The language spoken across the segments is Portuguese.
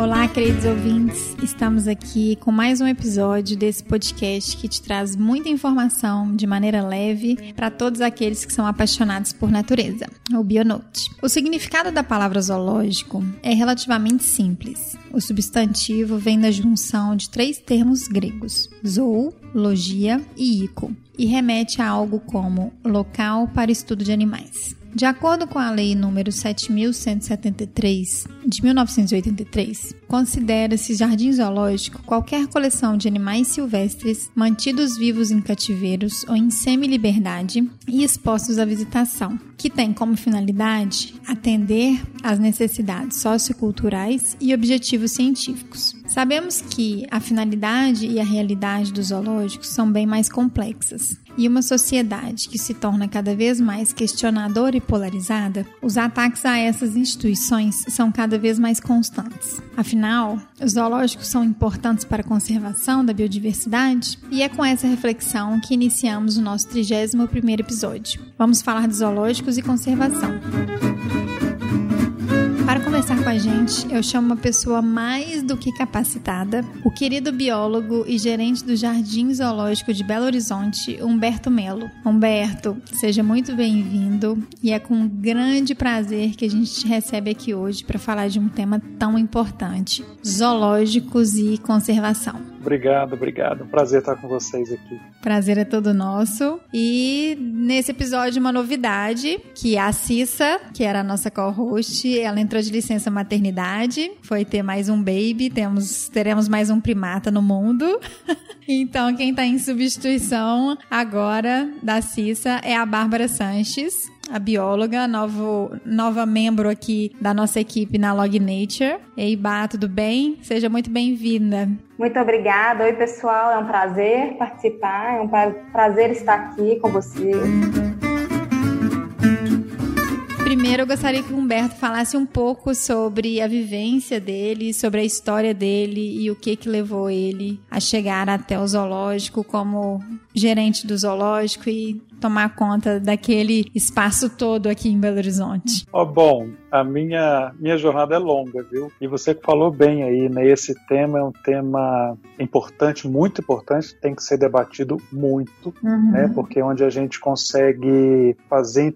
Olá, queridos ouvintes. Estamos aqui com mais um episódio desse podcast que te traz muita informação de maneira leve para todos aqueles que são apaixonados por natureza, o Bionote. O significado da palavra zoológico é relativamente simples. O substantivo vem da junção de três termos gregos: zoo, logia e ico, e remete a algo como local para estudo de animais. De acordo com a Lei nº 7.173 de 1983, considera-se jardim zoológico qualquer coleção de animais silvestres mantidos vivos em cativeiros ou em semi-liberdade e expostos à visitação, que tem como finalidade atender às necessidades socioculturais e objetivos científicos. Sabemos que a finalidade e a realidade dos zoológicos são bem mais complexas. E uma sociedade que se torna cada vez mais questionadora e polarizada, os ataques a essas instituições são cada vez mais constantes. Afinal, os zoológicos são importantes para a conservação da biodiversidade? E é com essa reflexão que iniciamos o nosso 31º episódio. Vamos falar de zoológicos e conservação. Para conversar com a gente, eu chamo uma pessoa mais do que capacitada, o querido biólogo e gerente do Jardim Zoológico de Belo Horizonte, Humberto Melo. Humberto, seja muito bem-vindo e é com grande prazer que a gente te recebe aqui hoje para falar de um tema tão importante: zoológicos e conservação. Obrigado, obrigado. Prazer estar com vocês aqui. Prazer é todo nosso. E nesse episódio, uma novidade: que a Cissa, que era a nossa co-host, ela entrou de licença maternidade, foi ter mais um baby, temos, teremos mais um primata no mundo. então, quem está em substituição agora da Cissa é a Bárbara Sanches a bióloga, novo, nova membro aqui da nossa equipe na Log Nature. Ei, Bá, tudo bem? Seja muito bem-vinda. Muito obrigada. Oi, pessoal. É um prazer participar, é um prazer estar aqui com você. Primeiro, eu gostaria que o Humberto falasse um pouco sobre a vivência dele, sobre a história dele e o que que levou ele a chegar até o zoológico como gerente do zoológico e tomar conta daquele espaço todo aqui em Belo Horizonte? Oh, bom, a minha, minha jornada é longa, viu? E você falou bem aí, né? Esse tema é um tema importante, muito importante, tem que ser debatido muito, uhum. né? Porque é onde a gente consegue fazer,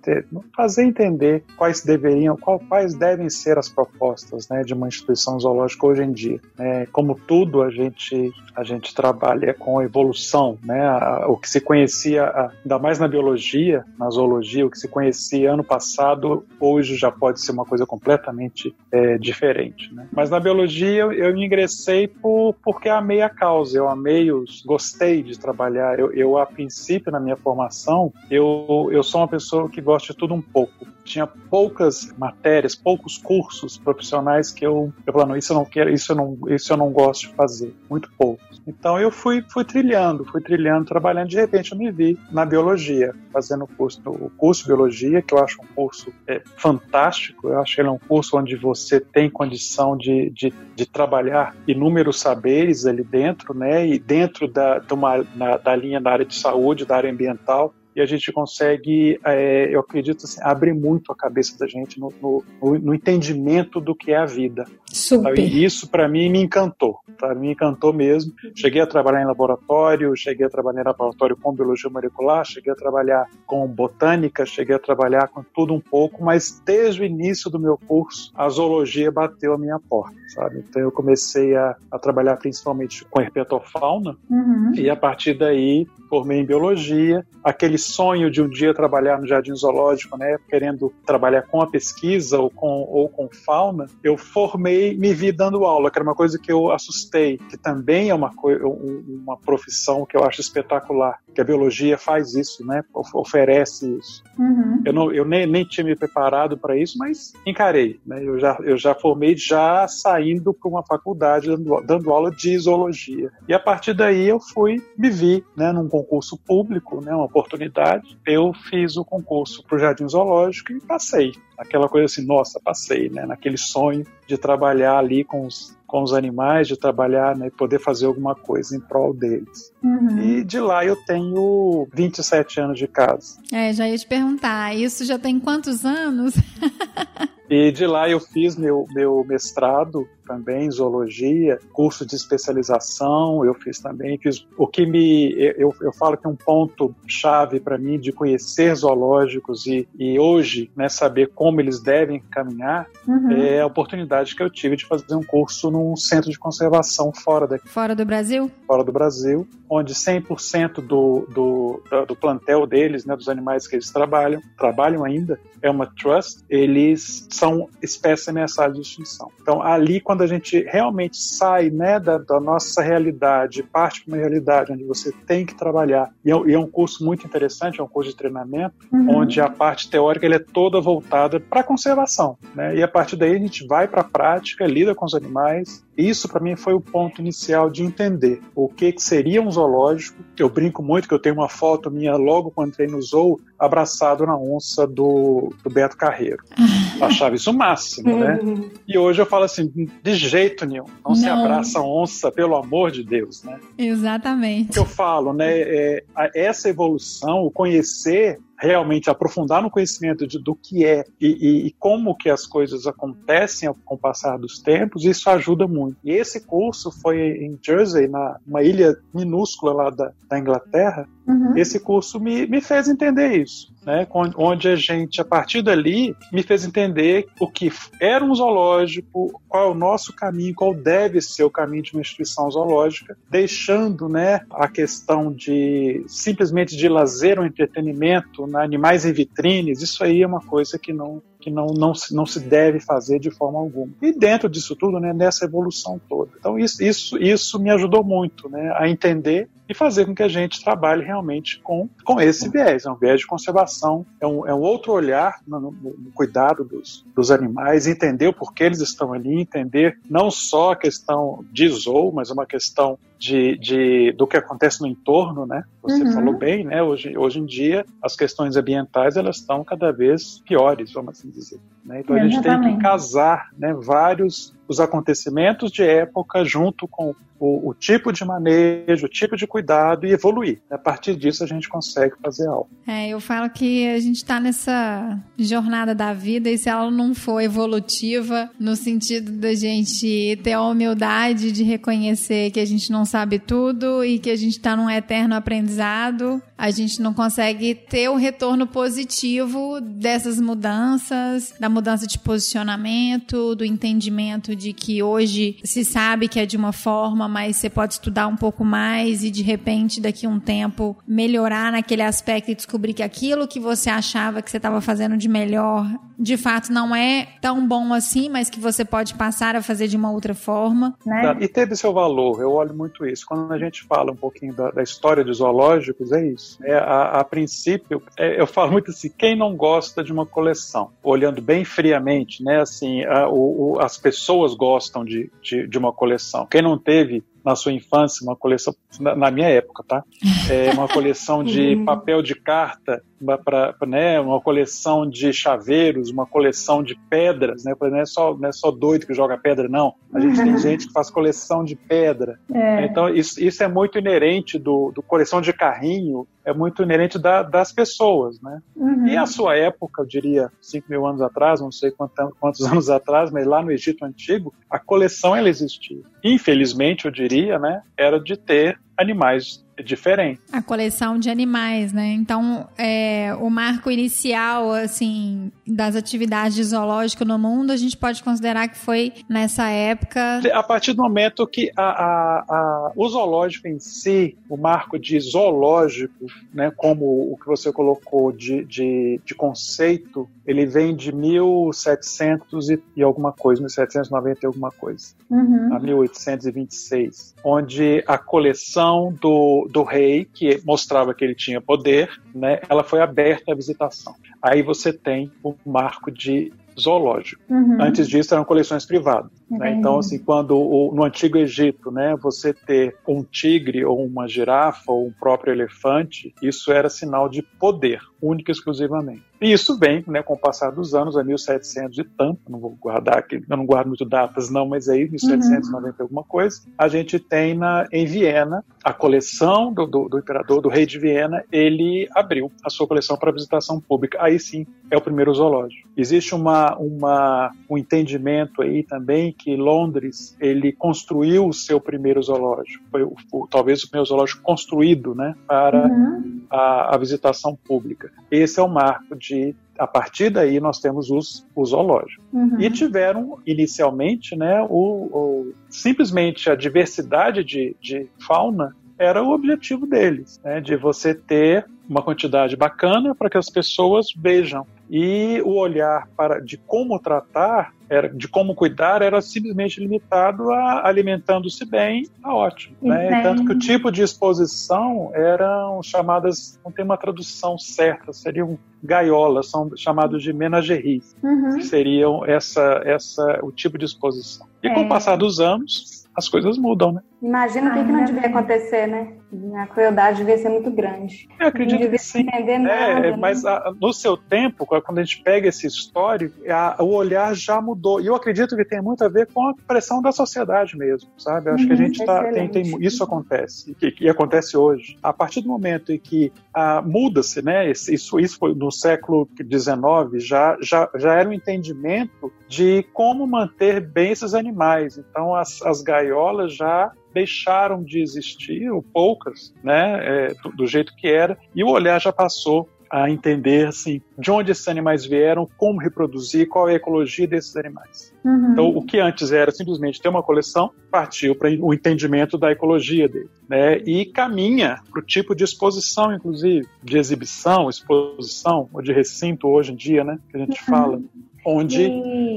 fazer entender quais deveriam, quais devem ser as propostas, né, de uma instituição zoológica hoje em dia. Né? Como tudo, a gente a gente trabalha com evolução, né? O que se conhecia, ainda mais na biologia, na zoologia, o que se conhecia ano passado, hoje já pode ser uma coisa completamente é, diferente. Né? Mas na biologia eu, eu ingressei por, porque amei a causa, eu amei os, gostei de trabalhar. Eu, eu a princípio na minha formação, eu, eu sou uma pessoa que gosta de tudo um pouco tinha poucas matérias, poucos cursos profissionais que eu, eu falava, não, isso eu não quero, isso eu não, isso eu não gosto de fazer, muito poucos. Então eu fui, fui trilhando, fui trilhando, trabalhando, de repente eu me vi na biologia, fazendo o curso, o curso de biologia, que eu acho um curso é, fantástico, eu acho que ele é um curso onde você tem condição de, de, de trabalhar inúmeros saberes ali dentro, né, e dentro da, de uma, na, da linha da área de saúde, da área ambiental, e a gente consegue, é, eu acredito, assim, abrir muito a cabeça da gente no, no, no entendimento do que é a vida. Super. E isso para mim me encantou, tá? me encantou mesmo. Cheguei a trabalhar em laboratório, cheguei a trabalhar em laboratório com biologia molecular, cheguei a trabalhar com botânica, cheguei a trabalhar com tudo um pouco, mas desde o início do meu curso a zoologia bateu a minha porta, sabe? Então eu comecei a, a trabalhar principalmente com herpetofauna uhum. e a partir daí formei em biologia, aquele sonho de um dia trabalhar no jardim zoológico, né, querendo trabalhar com a pesquisa ou com, ou com fauna, eu formei, me vi dando aula, que era uma coisa que eu assustei, que também é uma, uma profissão que eu acho espetacular, que a biologia faz isso, né, oferece isso. Uhum. Eu, não, eu nem, nem tinha me preparado para isso, mas encarei. Né, eu, já, eu já formei já saindo para uma faculdade dando, dando aula de zoologia. E a partir daí eu fui, me vi né, num concurso público, né, uma oportunidade idade, eu fiz o concurso para o Jardim Zoológico e passei. Aquela coisa assim, nossa, passei, né? Naquele sonho de trabalhar ali com os, com os animais, de trabalhar, né, poder fazer alguma coisa em prol deles. Uhum. E de lá eu tenho 27 anos de casa. É, já ia te perguntar, isso já tem quantos anos? E de lá eu fiz meu, meu mestrado também em zoologia, curso de especialização, eu fiz também. Fiz o que me. Eu, eu falo que um ponto chave para mim de conhecer zoológicos e, e hoje né, saber como eles devem caminhar uhum. é a oportunidade que eu tive de fazer um curso num centro de conservação fora daqui. Fora do Brasil? Fora do Brasil, onde 100% do, do, do plantel deles, né, dos animais que eles trabalham, trabalham ainda, é uma trust, eles são espécies ameaçadas de extinção. Então, ali, quando a gente realmente sai né, da, da nossa realidade, parte para uma realidade onde você tem que trabalhar, e é, e é, um curso muito interessante, é um curso de treinamento, uhum. onde a parte teórica é toda voltada para a conservação. Né? E a partir daí a gente vai para a prática, lida com os animais. Isso, para mim, foi o ponto inicial de entender o que, que seria um zoológico. Eu brinco muito que eu tenho uma foto minha logo quando entrei no zoo, abraçado na onça do, do Beto Carreiro. achava isso o máximo, né? Uhum. E hoje eu falo assim, de jeito nenhum, não, não. se abraça onça, pelo amor de Deus, né? Exatamente. O que eu falo, né? É, essa evolução, o conhecer realmente aprofundar no conhecimento de, do que é e, e, como que as coisas acontecem com o passar dos tempos, isso ajuda muito. E esse curso foi em Jersey, na uma ilha minúscula lá da, da Inglaterra. Uhum. Esse curso me, me fez entender isso né, onde a gente, a partir dali, me fez entender o que era um zoológico, qual é o nosso caminho, qual deve ser o caminho de uma instituição zoológica, deixando né, a questão de simplesmente de lazer ou entretenimento, né, animais em vitrines, isso aí é uma coisa que não, que não, não, não se deve fazer de forma alguma. E dentro disso tudo, né, nessa evolução toda. Então, isso, isso, isso me ajudou muito né, a entender e fazer com que a gente trabalhe realmente com, com esse viés. É um viés de conservação, é um, é um outro olhar no, no, no cuidado dos, dos animais, entender o porquê eles estão ali, entender não só a questão de zoo, mas uma questão de, de, do que acontece no entorno, né? Você uhum. falou bem, né? Hoje, hoje em dia, as questões ambientais elas estão cada vez piores, vamos assim dizer. Né? Então a gente tem que casar né, vários os acontecimentos de época junto com o, o, tipo de manejo, o tipo de cuidado e evoluir. A partir disso a gente consegue fazer algo. É, eu falo que a gente está nessa jornada da vida e se ela não for evolutiva, no sentido da gente ter a humildade de reconhecer que a gente não sabe tudo e que a gente está num eterno aprendizado, a gente não consegue ter o retorno positivo dessas mudanças, da mudança de posicionamento, do entendimento de que hoje se sabe que é de uma forma, mas você pode estudar um pouco mais e de repente daqui a um tempo melhorar naquele aspecto e descobrir que aquilo que você achava que você estava fazendo de melhor, de fato não é tão bom assim, mas que você pode passar a fazer de uma outra forma, né? E teve seu valor, eu olho muito isso. Quando a gente fala um pouquinho da, da história dos zoológicos, é isso. É, a, a princípio, é, eu falo muito assim, quem não gosta de uma coleção? Olhando bem friamente, né? Assim, a, o, as pessoas gostam de, de, de uma coleção. Quem não teve na sua infância uma coleção, na, minha época, tá? É uma coleção de uhum. papel de carta, para né, uma coleção de chaveiros, uma coleção de pedras, né? Não é só, não é só doido que joga pedra, não. A gente tem gente que faz coleção de pedra. É. Então, isso, isso é muito inerente do, do coleção de carrinho, é muito inerente da, das pessoas, né? Uhum. E a sua época, eu diria, 5 mil anos atrás, não sei quantos, quantos anos atrás, mas lá no Egito Antigo, a coleção ela existia. Infelizmente, eu diria, né, era de ter animais diferentes. A coleção de animais, né? Então, é, o marco inicial, assim, das atividades de zoológico no mundo, a gente pode considerar que foi nessa época. A partir do momento que a, a, a, o zoológico em si, o marco de zoológico, né, como o que você colocou de, de, de conceito, ele vem de 1700 e, e alguma coisa, 1790 e alguma coisa, uhum. a 1826, onde a coleção do, do rei, que mostrava que ele tinha poder, né, ela foi aberta à visitação. Aí você tem o marco de zoológico. Uhum. Antes disso eram coleções privadas. Né? Então, assim, quando o, no Antigo Egito, né, você ter um tigre ou uma girafa ou um próprio elefante, isso era sinal de poder, único e exclusivamente. E isso vem, né, com o passar dos anos, a 1700 e tanto, não vou guardar aqui, eu não guardo muito datas não, mas aí 1790 uhum. alguma coisa, a gente tem na, em Viena a coleção do, do, do, imperador, do rei de Viena, ele abriu a sua coleção para visitação pública. Aí sim é o primeiro zoológico. Existe uma, uma, um entendimento aí também que Londres ele construiu o seu primeiro zoológico, foi o, o, talvez o primeiro zoológico construído, né, para uhum. a, a visitação pública. Esse é o marco de a partir daí nós temos os, os zoológicos. Uhum. E tiveram inicialmente, né, o, o, simplesmente a diversidade de, de fauna era o objetivo deles, né, de você ter uma quantidade bacana para que as pessoas vejam. E o olhar para de como tratar, era, de como cuidar, era simplesmente limitado a alimentando-se bem, tá ótimo. Né? Tanto que o tipo de exposição eram chamadas, não tem uma tradução certa, seriam gaiolas, são chamados de menageries, uhum. que seriam essa, essa, o tipo de exposição. E com o é. passar dos anos, as coisas mudam, né? Imagina o que, que não devia acontecer, né? A crueldade devia ser muito grande. Eu acredito não devia que sim. Entender é, nada, é, mas a, no seu tempo, quando a gente pega esse histórico, a, o olhar já mudou. E eu acredito que tem muito a ver com a pressão da sociedade mesmo, sabe? Acho uhum, que a uhum, gente tá, tem, tem, isso acontece e, e, acontece hoje. A partir do momento em que ah, muda-se, né? Isso, isso foi no século XIX já, já, já era um entendimento de como manter bem esses animais. Então as, as gaiolas já deixaram de existir, ou poucas, né, é, do, do, jeito que era, e o olhar já passou a entender assim, de onde esses animais vieram, como reproduzir, qual é a ecologia desses animais. Uhum. Então, o que antes era simplesmente ter uma coleção, partiu para o entendimento da ecologia dele. Né? E caminha para o tipo de exposição, inclusive, de exibição, exposição, ou de recinto hoje em dia, né, que a gente uhum. fala onde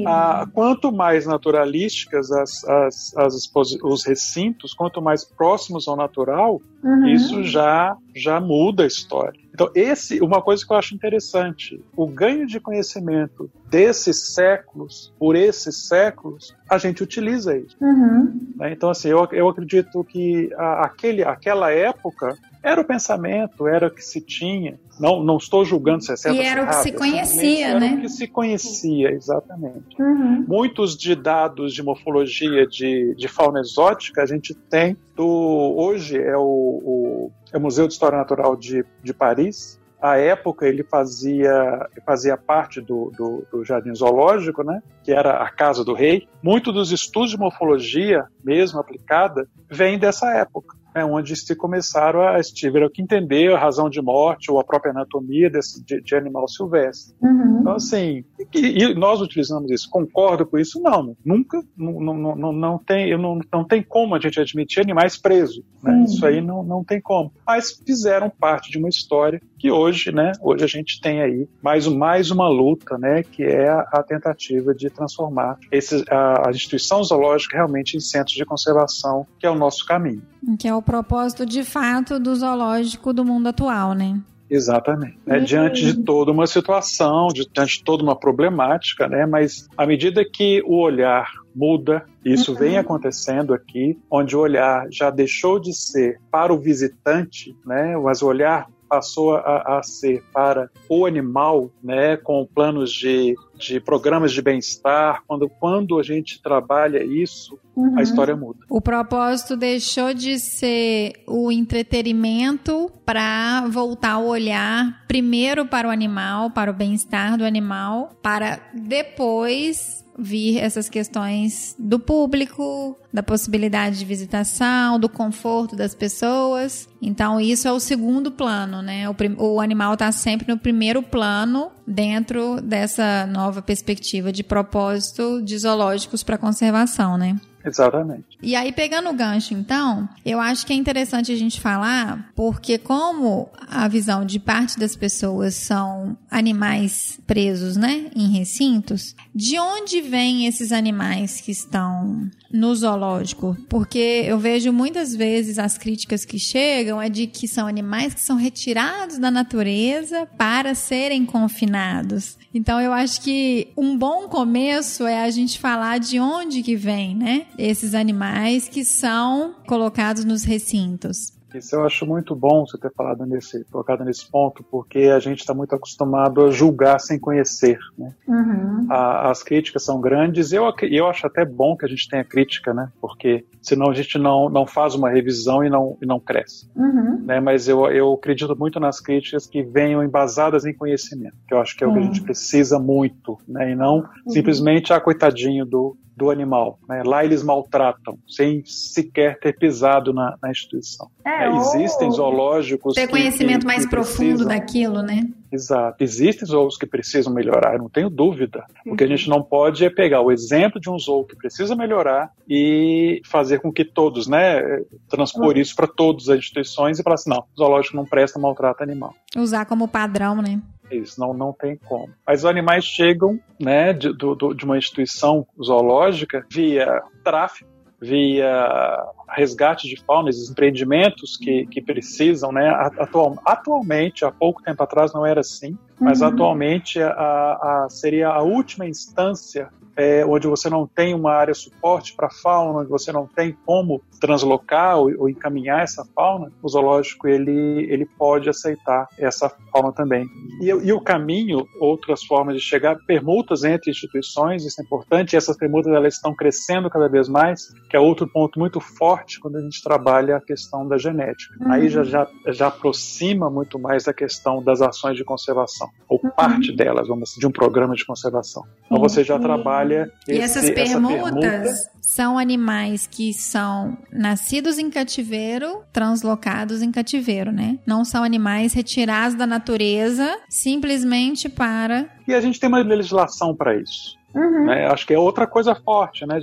ah, quanto mais naturalísticas as, as, as os recintos, quanto mais próximos ao natural, uhum. isso já já muda a história. Então esse, uma coisa que eu acho interessante, o ganho de conhecimento desses séculos por esses séculos, a gente utiliza isso. Uhum. Né? Então assim, eu, eu acredito que a, aquele, aquela época era o pensamento, era o que se tinha. Não, não estou julgando se é certo E era o que se conhecia, era né? Era o que se conhecia, exatamente. Uhum. Muitos de dados de morfologia de, de fauna exótica a gente tem do hoje é o, o, é o Museu de História Natural de, de Paris. À época ele fazia, fazia parte do, do, do Jardim Zoológico, né? que era a casa do rei. Muito dos estudos de morfologia, mesmo aplicada, vem dessa época né, onde se começaram a tiveram que entender a razão de morte ou a própria anatomia desse, de, de animal silvestre. Uhum. Então, assim, e, e, nós utilizamos isso. Concordo com isso? Não, nunca, não, não, não, não, tem, não, não tem como a gente admitir animais presos. Né? Uhum. Isso aí não, não tem como. Mas fizeram parte de uma história que hoje, né, hoje a gente tem aí mais, mais uma luta, né, que é a, a tentativa de transformar esse, a, a instituição zoológica realmente em centros de conservação, que é o nosso caminho. Que é o propósito de fato do zoológico do mundo atual, né? Exatamente. É, diante de toda uma situação, diante de toda uma problemática, né? Mas à medida que o olhar muda, isso uhum. vem acontecendo aqui, onde o olhar já deixou de ser para o visitante, né? Mas o olhar passou a, a ser para o animal, né, com planos de, de programas de bem-estar, quando, quando a gente trabalha isso, uhum. a história muda. O propósito deixou de ser o entretenimento para voltar o olhar primeiro para o animal, para o bem-estar do animal, para depois vir essas questões do público, da possibilidade de visitação, do conforto das pessoas. Então, isso é o segundo plano, né? O, o animal está sempre no primeiro plano dentro dessa nova perspectiva de propósito de zoológicos para conservação, né? Exatamente. E aí, pegando o gancho, então, eu acho que é interessante a gente falar, porque como a visão de parte das pessoas são animais presos, né, em recintos, de onde vêm esses animais que estão no zoológico? Porque eu vejo muitas vezes as críticas que chegam é de que são animais que são retirados da natureza para serem confinados. Então eu acho que um bom começo é a gente falar de onde que vem, né? Esses animais que são colocados nos recintos. Isso eu acho muito bom você ter falado nesse, tocado nesse ponto, porque a gente está muito acostumado a julgar sem conhecer, né? Uhum. A, as críticas são grandes, eu, eu acho até bom que a gente tenha crítica, né? Porque senão a gente não, não faz uma revisão e não, e não cresce. Uhum. Né? Mas eu, eu acredito muito nas críticas que venham embasadas em conhecimento, que eu acho que é o que a gente precisa muito, né? E não uhum. simplesmente, ah, coitadinho do, do animal. Né? Lá eles maltratam, sem sequer ter pisado na, na instituição. É, é, existem zoológicos. Ter conhecimento que, mais que profundo precisam, daquilo, né? Exato. Existem zoos que precisam melhorar, eu não tenho dúvida. Uhum. O que a gente não pode é pegar o exemplo de um zoo que precisa melhorar e fazer com que todos, né, transpor uhum. isso para todas as instituições e falar assim: não, o zoológico não presta, maltrata animal. Usar como padrão, né? Isso, não, não tem como. Mas os animais chegam né, de, do, de uma instituição zoológica via tráfico, via resgate de fauna, esses empreendimentos que, que precisam, né? Atual, atualmente, há pouco tempo atrás não era assim, mas uhum. atualmente a, a, seria a última instância é, onde você não tem uma área suporte para fauna, onde você não tem como translocar ou, ou, encaminhar essa fauna, o zoológico ele, ele pode aceitar essa fauna também. E, e, o caminho, outras formas de chegar, permutas entre instituições, isso é importante, e essas permutas elas estão crescendo cada vez mais, que é outro ponto muito forte quando a gente trabalha a questão da genética. Uhum. Aí já, já, já aproxima muito mais da questão das ações de conservação, ou uhum. parte delas, vamos dizer, de um programa de conservação. Então você já trabalha E esse, essas permutas essa são animais que são nascidos em cativeiro, translocados em cativeiro, né? Não são animais retirados da natureza simplesmente para. E a gente tem uma legislação para isso. Uhum. Né? Acho que é outra coisa forte, né?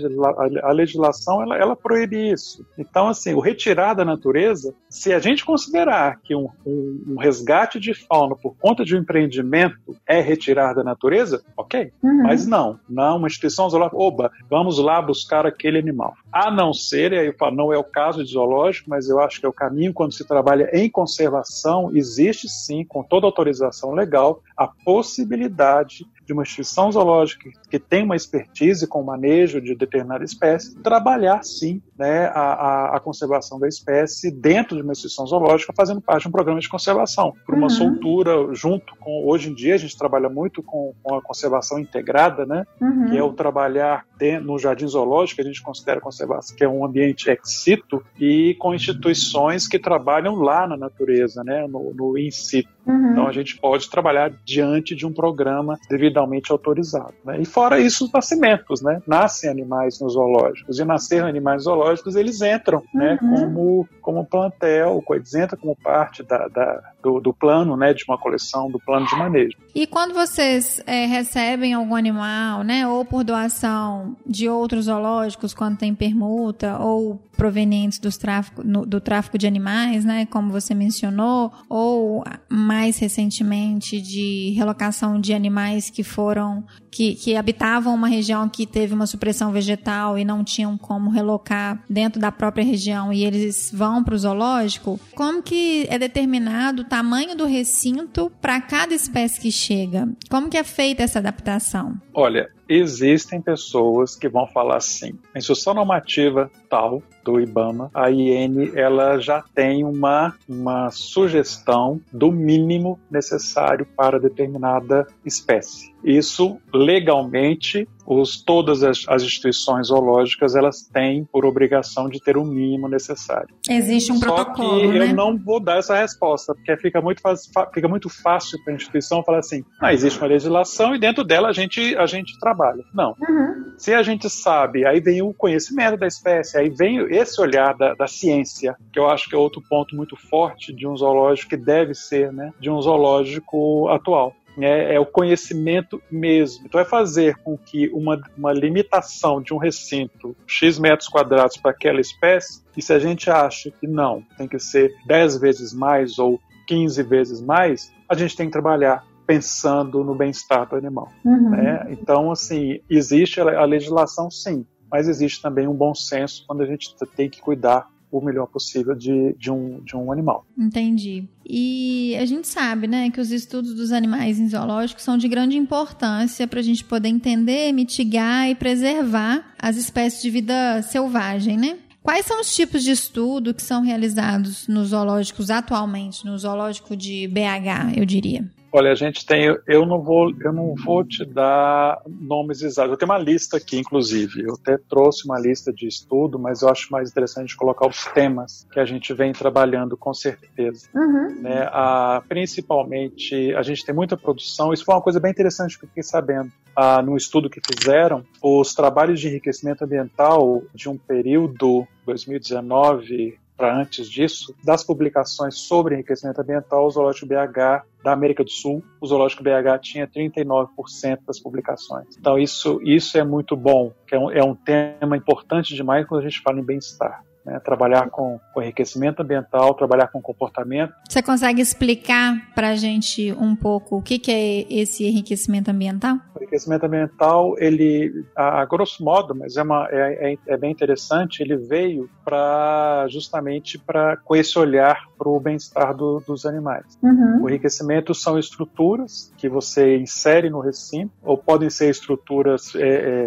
A legislação ela, ela proíbe isso. Então, assim, o retirar da natureza, se a gente considerar que um, um, um resgate de fauna por conta de um empreendimento é retirar da natureza, ok. Uhum. Mas não, não, uma instituição zoológica, oba, vamos lá buscar aquele animal. A não ser, e aí eu falo, não é o caso de zoológico, mas eu acho que é o caminho quando se trabalha em conservação, existe sim, com toda autorização legal, a possibilidade de uma instituição zoológica que tem uma expertise com o manejo de determinada espécie, trabalhar sim né, a, a, conservação da espécie dentro de uma instituição zoológica, fazendo parte de um programa de conservação, por uma uhum. soltura junto com. Hoje em dia a gente trabalha muito com, com a conservação integrada, né, uhum. que é o trabalhar no jardim zoológico, a gente considera conservação, que é um ambiente ex situ, e com instituições que trabalham lá na natureza, né, no, no in situ. Uhum. Então a gente pode trabalhar diante de um programa devidamente autorizado. Né? E fora isso, os nascimentos, né? Nascem animais nos zoológicos. E nascer animais zoológicos, eles entram né? uhum. né? como, como plantel, eles entram como parte da, da do, do, plano né? de uma coleção, do plano de manejo. E quando vocês é, recebem algum animal, né? ou por doação de outros zoológicos, quando tem permuta, ou provenientes dos tráfico, no, do tráfico de animais, né, como você mencionou, ou mais recentemente de relocação de animais que foram que, que habitavam uma região que teve uma supressão vegetal e não tinham como relocar dentro da própria região e eles vão para o zoológico, como que é determinado tamanho do recinto para cada espécie que chega? Como que é feita essa adaptação? Olha, existem pessoas que vão falar assim, a instrução normativa tal do IBAMA, a IN ela já tem uma, uma sugestão do mínimo necessário para determinada espécie. Isso legalmente os, todas as, as, instituições zoológicas elas têm por obrigação de ter o mínimo necessário. Existe um Só protocolo. Que né? eu não vou dar essa resposta, porque fica muito, fica muito fácil para a instituição falar assim: ah, existe uma legislação e dentro dela a gente, a gente trabalha. Não. Uhum. Se a gente sabe, aí vem o conhecimento da espécie, aí vem esse olhar da, da ciência, que eu acho que é outro ponto muito forte de um zoológico que deve ser, né, de um zoológico atual é, é, o conhecimento mesmo. Então, é fazer com que uma, uma limitação de um recinto, X metros quadrados para aquela espécie, e se a gente acha que não, tem que ser 10 vezes mais ou 15 vezes mais, a gente tem que trabalhar pensando no bem-estar do animal. Uhum. Né? Então, assim, existe a legislação, sim, mas existe também um bom senso quando a gente tem que cuidar o melhor possível de, de, um, de um animal. Entendi. E a gente sabe, né, que os estudos dos animais em zoológicos são de grande importância para a gente poder entender, mitigar e preservar as espécies de vida selvagem, né? Quais são os tipos de estudo que são realizados nos zoológicos atualmente, no zoológico de BH, eu diria? Olha, a gente tem, eu não vou, eu não vou te dar nomes exatos. Eu tenho uma lista aqui, inclusive. Eu até trouxe uma lista de estudo, mas eu acho mais interessante colocar os temas que a gente vem trabalhando com certeza. Uhum. Né, a, principalmente, a gente tem muita produção. Isso foi uma coisa bem interessante que eu fiquei sabendo. Ah, no estudo que fizeram, os trabalhos de enriquecimento ambiental de um período 2019 para antes disso, das publicações sobre enriquecimento ambiental, o Zoológico BH da América do Sul, o Zoológico BH tinha 39% das publicações. Então isso, isso é muito bom, que é um, é um tema importante demais quando a gente fala em bem-estar. Né, trabalhar com, com, enriquecimento ambiental, trabalhar com comportamento. Você consegue explicar para a gente um pouco o que, que, é esse enriquecimento ambiental? O enriquecimento ambiental, ele, a, a grosso modo, mas é, uma, é, é, é bem interessante, ele veio para justamente para com esse olhar para o bem-estar do, dos animais. Uhum. O enriquecimento são estruturas que você insere no recinto, ou podem ser estruturas é,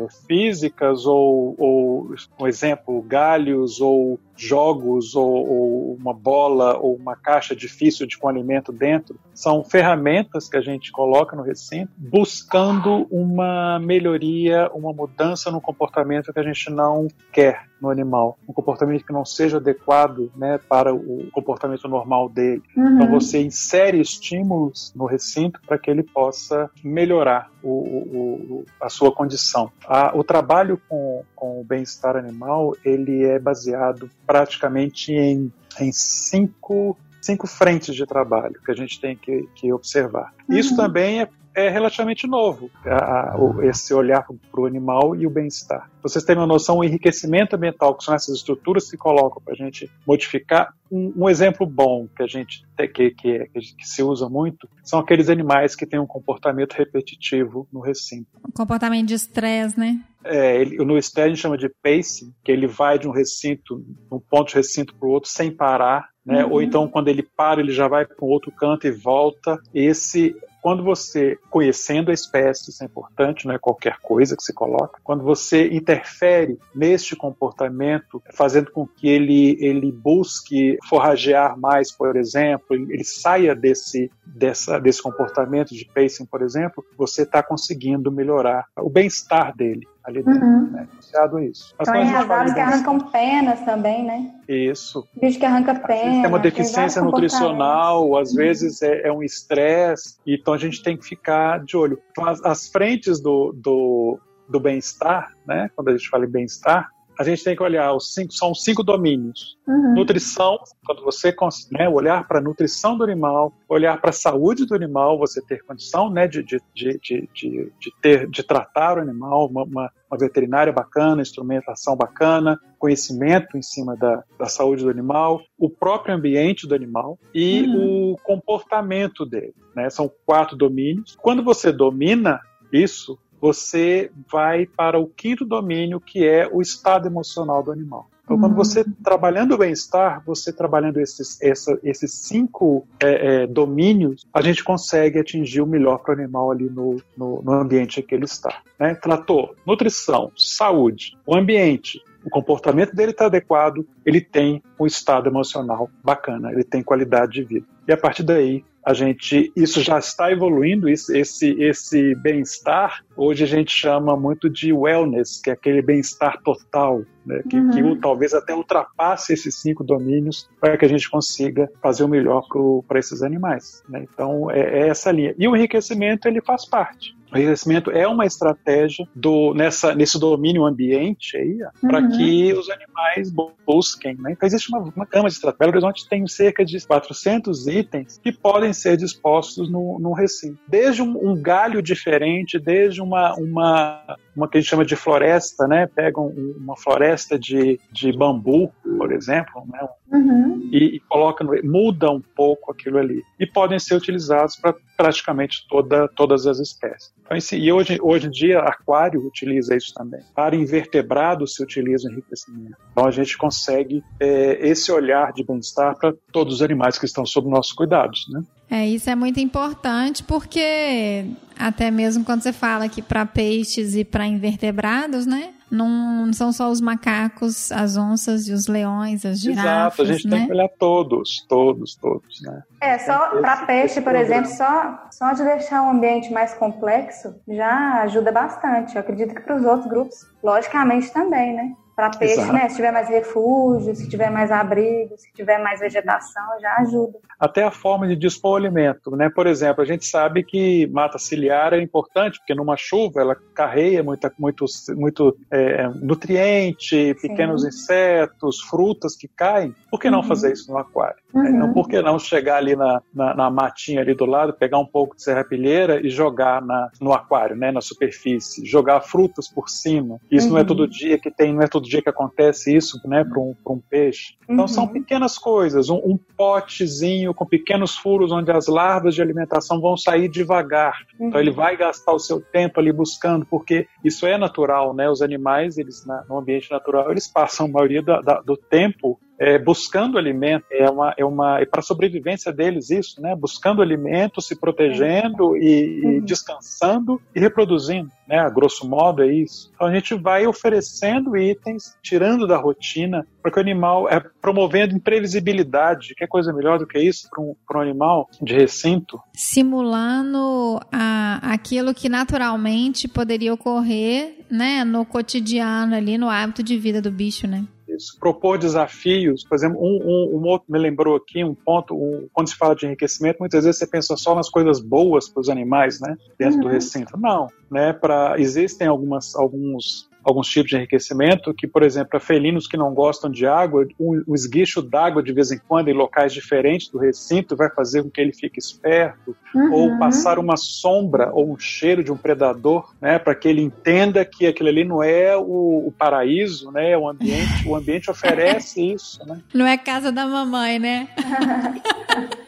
é, físicas, ou, ou, um exemplo, galhos, ou jogos ou, ou, uma bola ou uma caixa difícil de com alimento dentro são ferramentas que a gente coloca no recinto buscando uma melhoria, uma mudança no comportamento que a gente não quer no animal, um comportamento que não seja adequado né, para o comportamento normal dele. Uhum. Então você insere estímulos no recinto para que ele possa melhorar o, o, a sua condição. A, o trabalho com, com o bem-estar animal ele é baseado praticamente em, em cinco cinco frentes de trabalho que a gente tem que, que observar. Uhum. Isso também é é relativamente novo, a, a, esse olhar para o animal e o bem-estar. Vocês têm uma noção, o enriquecimento ambiental, que são essas estruturas que colocam para a gente modificar. Um, um, exemplo bom que a gente que, que, que, se usa muito são aqueles animais que têm um comportamento repetitivo no recinto. Um comportamento de estresse, né? É, ele, no estresse a gente chama de pacing, que ele vai de um recinto, um ponto de recinto para o outro sem parar, né? Uhum. Ou então quando ele para, ele já vai para um outro canto e volta. Esse quando você, conhecendo a espécie, isso é importante, não é qualquer coisa que se coloca, quando você interfere neste comportamento, fazendo com que ele, ele busque forragear mais, por exemplo, ele saia desse, dessa, desse comportamento de pacing, por exemplo, você está conseguindo melhorar o bem-estar dele ali dentro, uhum. né? Associado a isso. Mas então, as aves que arrancam penas também, né? Isso. Bicho que arranca penas. Tem uma deficiência nutricional, às vezes é, é um estresse, então a gente tem que ficar de olho. Então, as, as frentes do, do, do bem-estar, né? Quando a gente fala em bem-estar, a gente tem que olhar, os cinco, são cinco domínios. Uhum. Nutrição, quando você né, olhar para a nutrição do animal, olhar para a saúde do animal, você ter condição né, de, de, de, de, de, ter, de tratar o animal, uma, uma, uma, veterinária bacana, instrumentação bacana, conhecimento em cima da, da saúde do animal, o próprio ambiente do animal e uhum. o comportamento dele. Né? São quatro domínios. Quando você domina isso, você vai para o quinto domínio, que é o estado emocional do animal. Então, quando uhum. você trabalhando o bem-estar, você trabalhando esses, essa, esses cinco é, é, domínios, a gente consegue atingir o melhor para o animal ali no, no, no, ambiente em que ele está. Né? Tratou nutrição, saúde, o ambiente, o comportamento dele está adequado, ele tem um estado emocional bacana, ele tem qualidade de vida. E a partir daí, a gente isso já está evoluindo isso, esse esse bem-estar hoje a gente chama muito de wellness que é aquele bem-estar total né, que, uhum. que, talvez até ultrapasse esses cinco domínios para que a gente consiga fazer o melhor para esses animais né? então é, é, essa linha e o enriquecimento ele faz parte enriquecimento é uma estratégia do, nessa, nesse domínio ambiente aí, uhum. para que os animais busquem. Né? Então, existe uma, uma gama de estratégias. Belo Horizonte tem cerca de 400 itens que podem ser dispostos no, no recinto. Desde um, um galho diferente, desde uma, uma, uma que a gente chama de floresta, né? Pegam uma floresta de, de bambu, por exemplo, né? Uhum. E, e colocam, muda um pouco aquilo ali. E podem ser utilizados para praticamente toda, todas as espécies. Então, esse, e hoje, hoje em dia, aquário utiliza isso também. Para invertebrados se utiliza enriquecimento. Então, a gente consegue é, esse olhar de bem-estar para todos os animais que estão sob nossos cuidados. Né? É, isso é muito importante porque até mesmo quando você fala que para peixes e para invertebrados, né? Não são só os macacos, as onças e os leões, as girafas. Exato, a gente né? tem que olhar todos, todos, todos, né? É, só para peixe, por exemplo, só, só de deixar o ambiente mais complexo já ajuda bastante. Eu acredito que para os outros grupos, logicamente também, né? Para peixe, Exato. né? Se tiver mais refúgio, se tiver mais abrigo, se tiver mais vegetação, já ajuda. Até a forma de dispor o alimento, né? Por exemplo, a gente sabe que mata ciliar é importante, porque numa chuva ela carrega muita, muito, muito é, nutriente, pequenos Sim. insetos, frutas que caem. Por que não uhum. fazer isso no aquário? Uhum. Então, por que não chegar ali na, na, na, matinha ali do lado, pegar um pouco de serrapilheira e jogar na, no aquário, né? Na superfície, jogar frutas por cima. Isso uhum. não é uhum. todo dia que tem, não é todo dia que acontece isso, né, para um, um peixe. Então uhum. são pequenas coisas, um, um, potezinho com pequenos furos onde as larvas de alimentação vão sair devagar. Uhum. Então ele vai gastar o seu tempo ali buscando, porque isso é natural, né? Os animais, eles na, no ambiente natural, eles passam a maioria da, da, do tempo é, buscando alimento, é uma, é uma é para a sobrevivência deles isso, né? Buscando alimento, se protegendo e, uhum. descansando e reproduzindo, né? A grosso modo é isso. Então a gente vai oferecendo itens, tirando da rotina, para que o animal é promovendo imprevisibilidade. Que coisa melhor do que isso para um, um animal de recinto? Simulando a, aquilo que naturalmente poderia ocorrer, né? No cotidiano ali, no hábito de vida do bicho, né? Isso, propor desafios. Por exemplo, um, um, um outro me lembrou aqui um ponto, um, quando se fala de enriquecimento, muitas vezes você pensa só nas coisas boas para os animais, né, dentro uhum. do recinto. Não, né, para existem algumas alguns alguns tipos de enriquecimento, que, por exemplo, para felinos que não gostam de água, um, um esguicho d'água de vez em quando em locais diferentes do recinto vai fazer com que ele fique esperto, uhum. ou passar uma sombra ou um cheiro de um predador, né, para que ele entenda que aquilo ali não é o, o paraíso, né, o ambiente, o ambiente oferece isso, né? Não é casa da mamãe, né?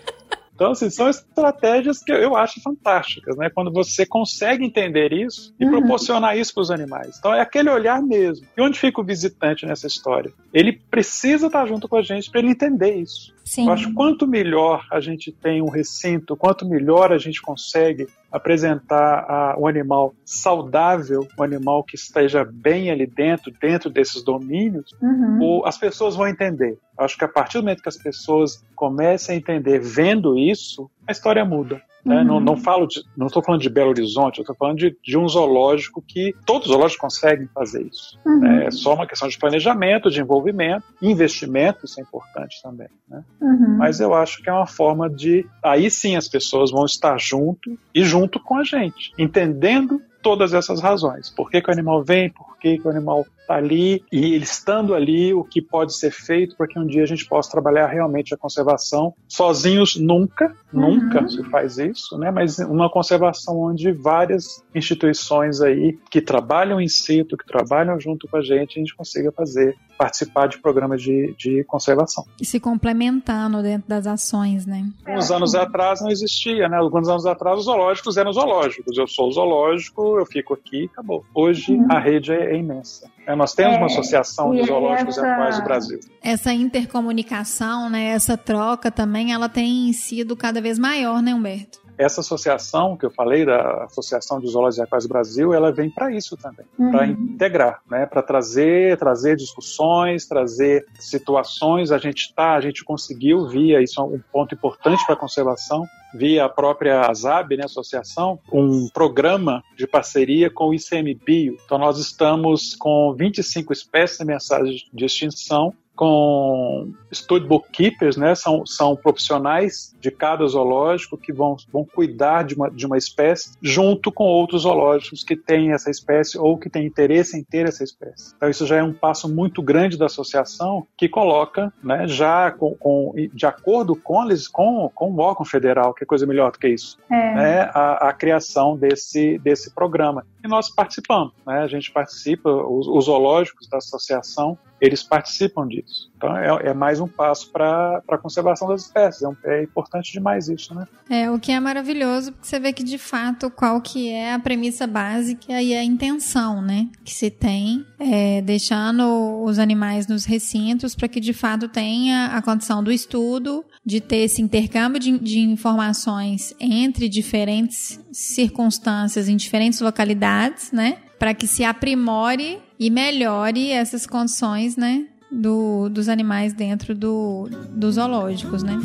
Então, assim, são estratégias que eu acho fantásticas, né? Quando você consegue entender isso e uhum. proporcionar isso para os animais. Então, é aquele olhar mesmo. E onde fica o visitante nessa história? Ele precisa estar junto com a gente para ele entender isso. Sim. Eu acho quanto melhor a gente tem um recinto, quanto melhor a gente consegue apresentar a, um animal saudável, um animal que esteja bem ali dentro, dentro desses domínios, uhum. as pessoas vão entender. Acho que a partir do momento que as pessoas comecem a entender vendo isso, a história muda. Né? Uhum. Não, não falo de, não estou falando de Belo Horizonte, eu estou falando de, de, um zoológico que todos os zoológicos conseguem fazer isso. Uhum. Né? É só uma questão de planejamento, de envolvimento, investimento, isso é importante também. Né? Uhum. Mas eu acho que é uma forma de aí sim as pessoas vão estar junto e junto com a gente, entendendo todas essas razões. Por que, que o animal vem, por que, que o animal está ali, e ele estando ali, o que pode ser feito para que um dia a gente possa trabalhar realmente a conservação. Sozinhos nunca, uhum. nunca se faz isso, né? mas uma conservação onde várias instituições aí que trabalham em situ, que trabalham junto com a gente, a gente consiga fazer, participar de programas de, de conservação. E se complementando dentro das ações, né? Uns anos atrás não existia, né? Alguns anos atrás os zoológicos eram zoológicos. Eu sou zoológico, eu fico aqui, acabou. Hoje uhum. a rede é, é imensa. É, nós temos é, uma associação de zoológicos essa, atuais do Brasil. Essa intercomunicação, né, essa troca também, ela tem sido cada vez maior, né, Humberto? essa associação que eu falei, da Associação de Zoológicos Aquários do Brasil, ela vem para isso também, uhum. para integrar, né, para trazer, trazer discussões, trazer situações. A gente tá, a gente conseguiu via isso é um ponto importante para a conservação, via a própria ASAB, né, associação, um programa de parceria com o ICMBio. Então nós estamos com 25 espécies ameaçadas de extinção com study bookkeepers, né? São, são profissionais de cada zoológico que vão, vão cuidar de uma, de uma espécie junto com outros zoológicos que têm essa espécie ou que têm interesse em ter essa espécie. Então isso já é um passo muito grande da associação que coloca, né, já com, com de acordo com, eles, com, com o órgão federal, que é coisa melhor do que isso, é. né, a, a, criação desse, desse programa. E nós participamos, né, a gente participa, os, os zoológicos da associação eles participam disso. Então é, é mais um passo para a conservação das espécies. É, um, é, importante demais isso, né? É, o que é maravilhoso, porque você vê que de fato qual que é a premissa básica e a intenção, né? Que se tem, é, deixando os animais nos recintos para que de fato tenha a condição do estudo, de ter esse intercâmbio de, de informações entre diferentes circunstâncias em diferentes localidades, né? Para que se aprimore e melhore essas condições, né, do, dos animais dentro do, dos zoológicos, né?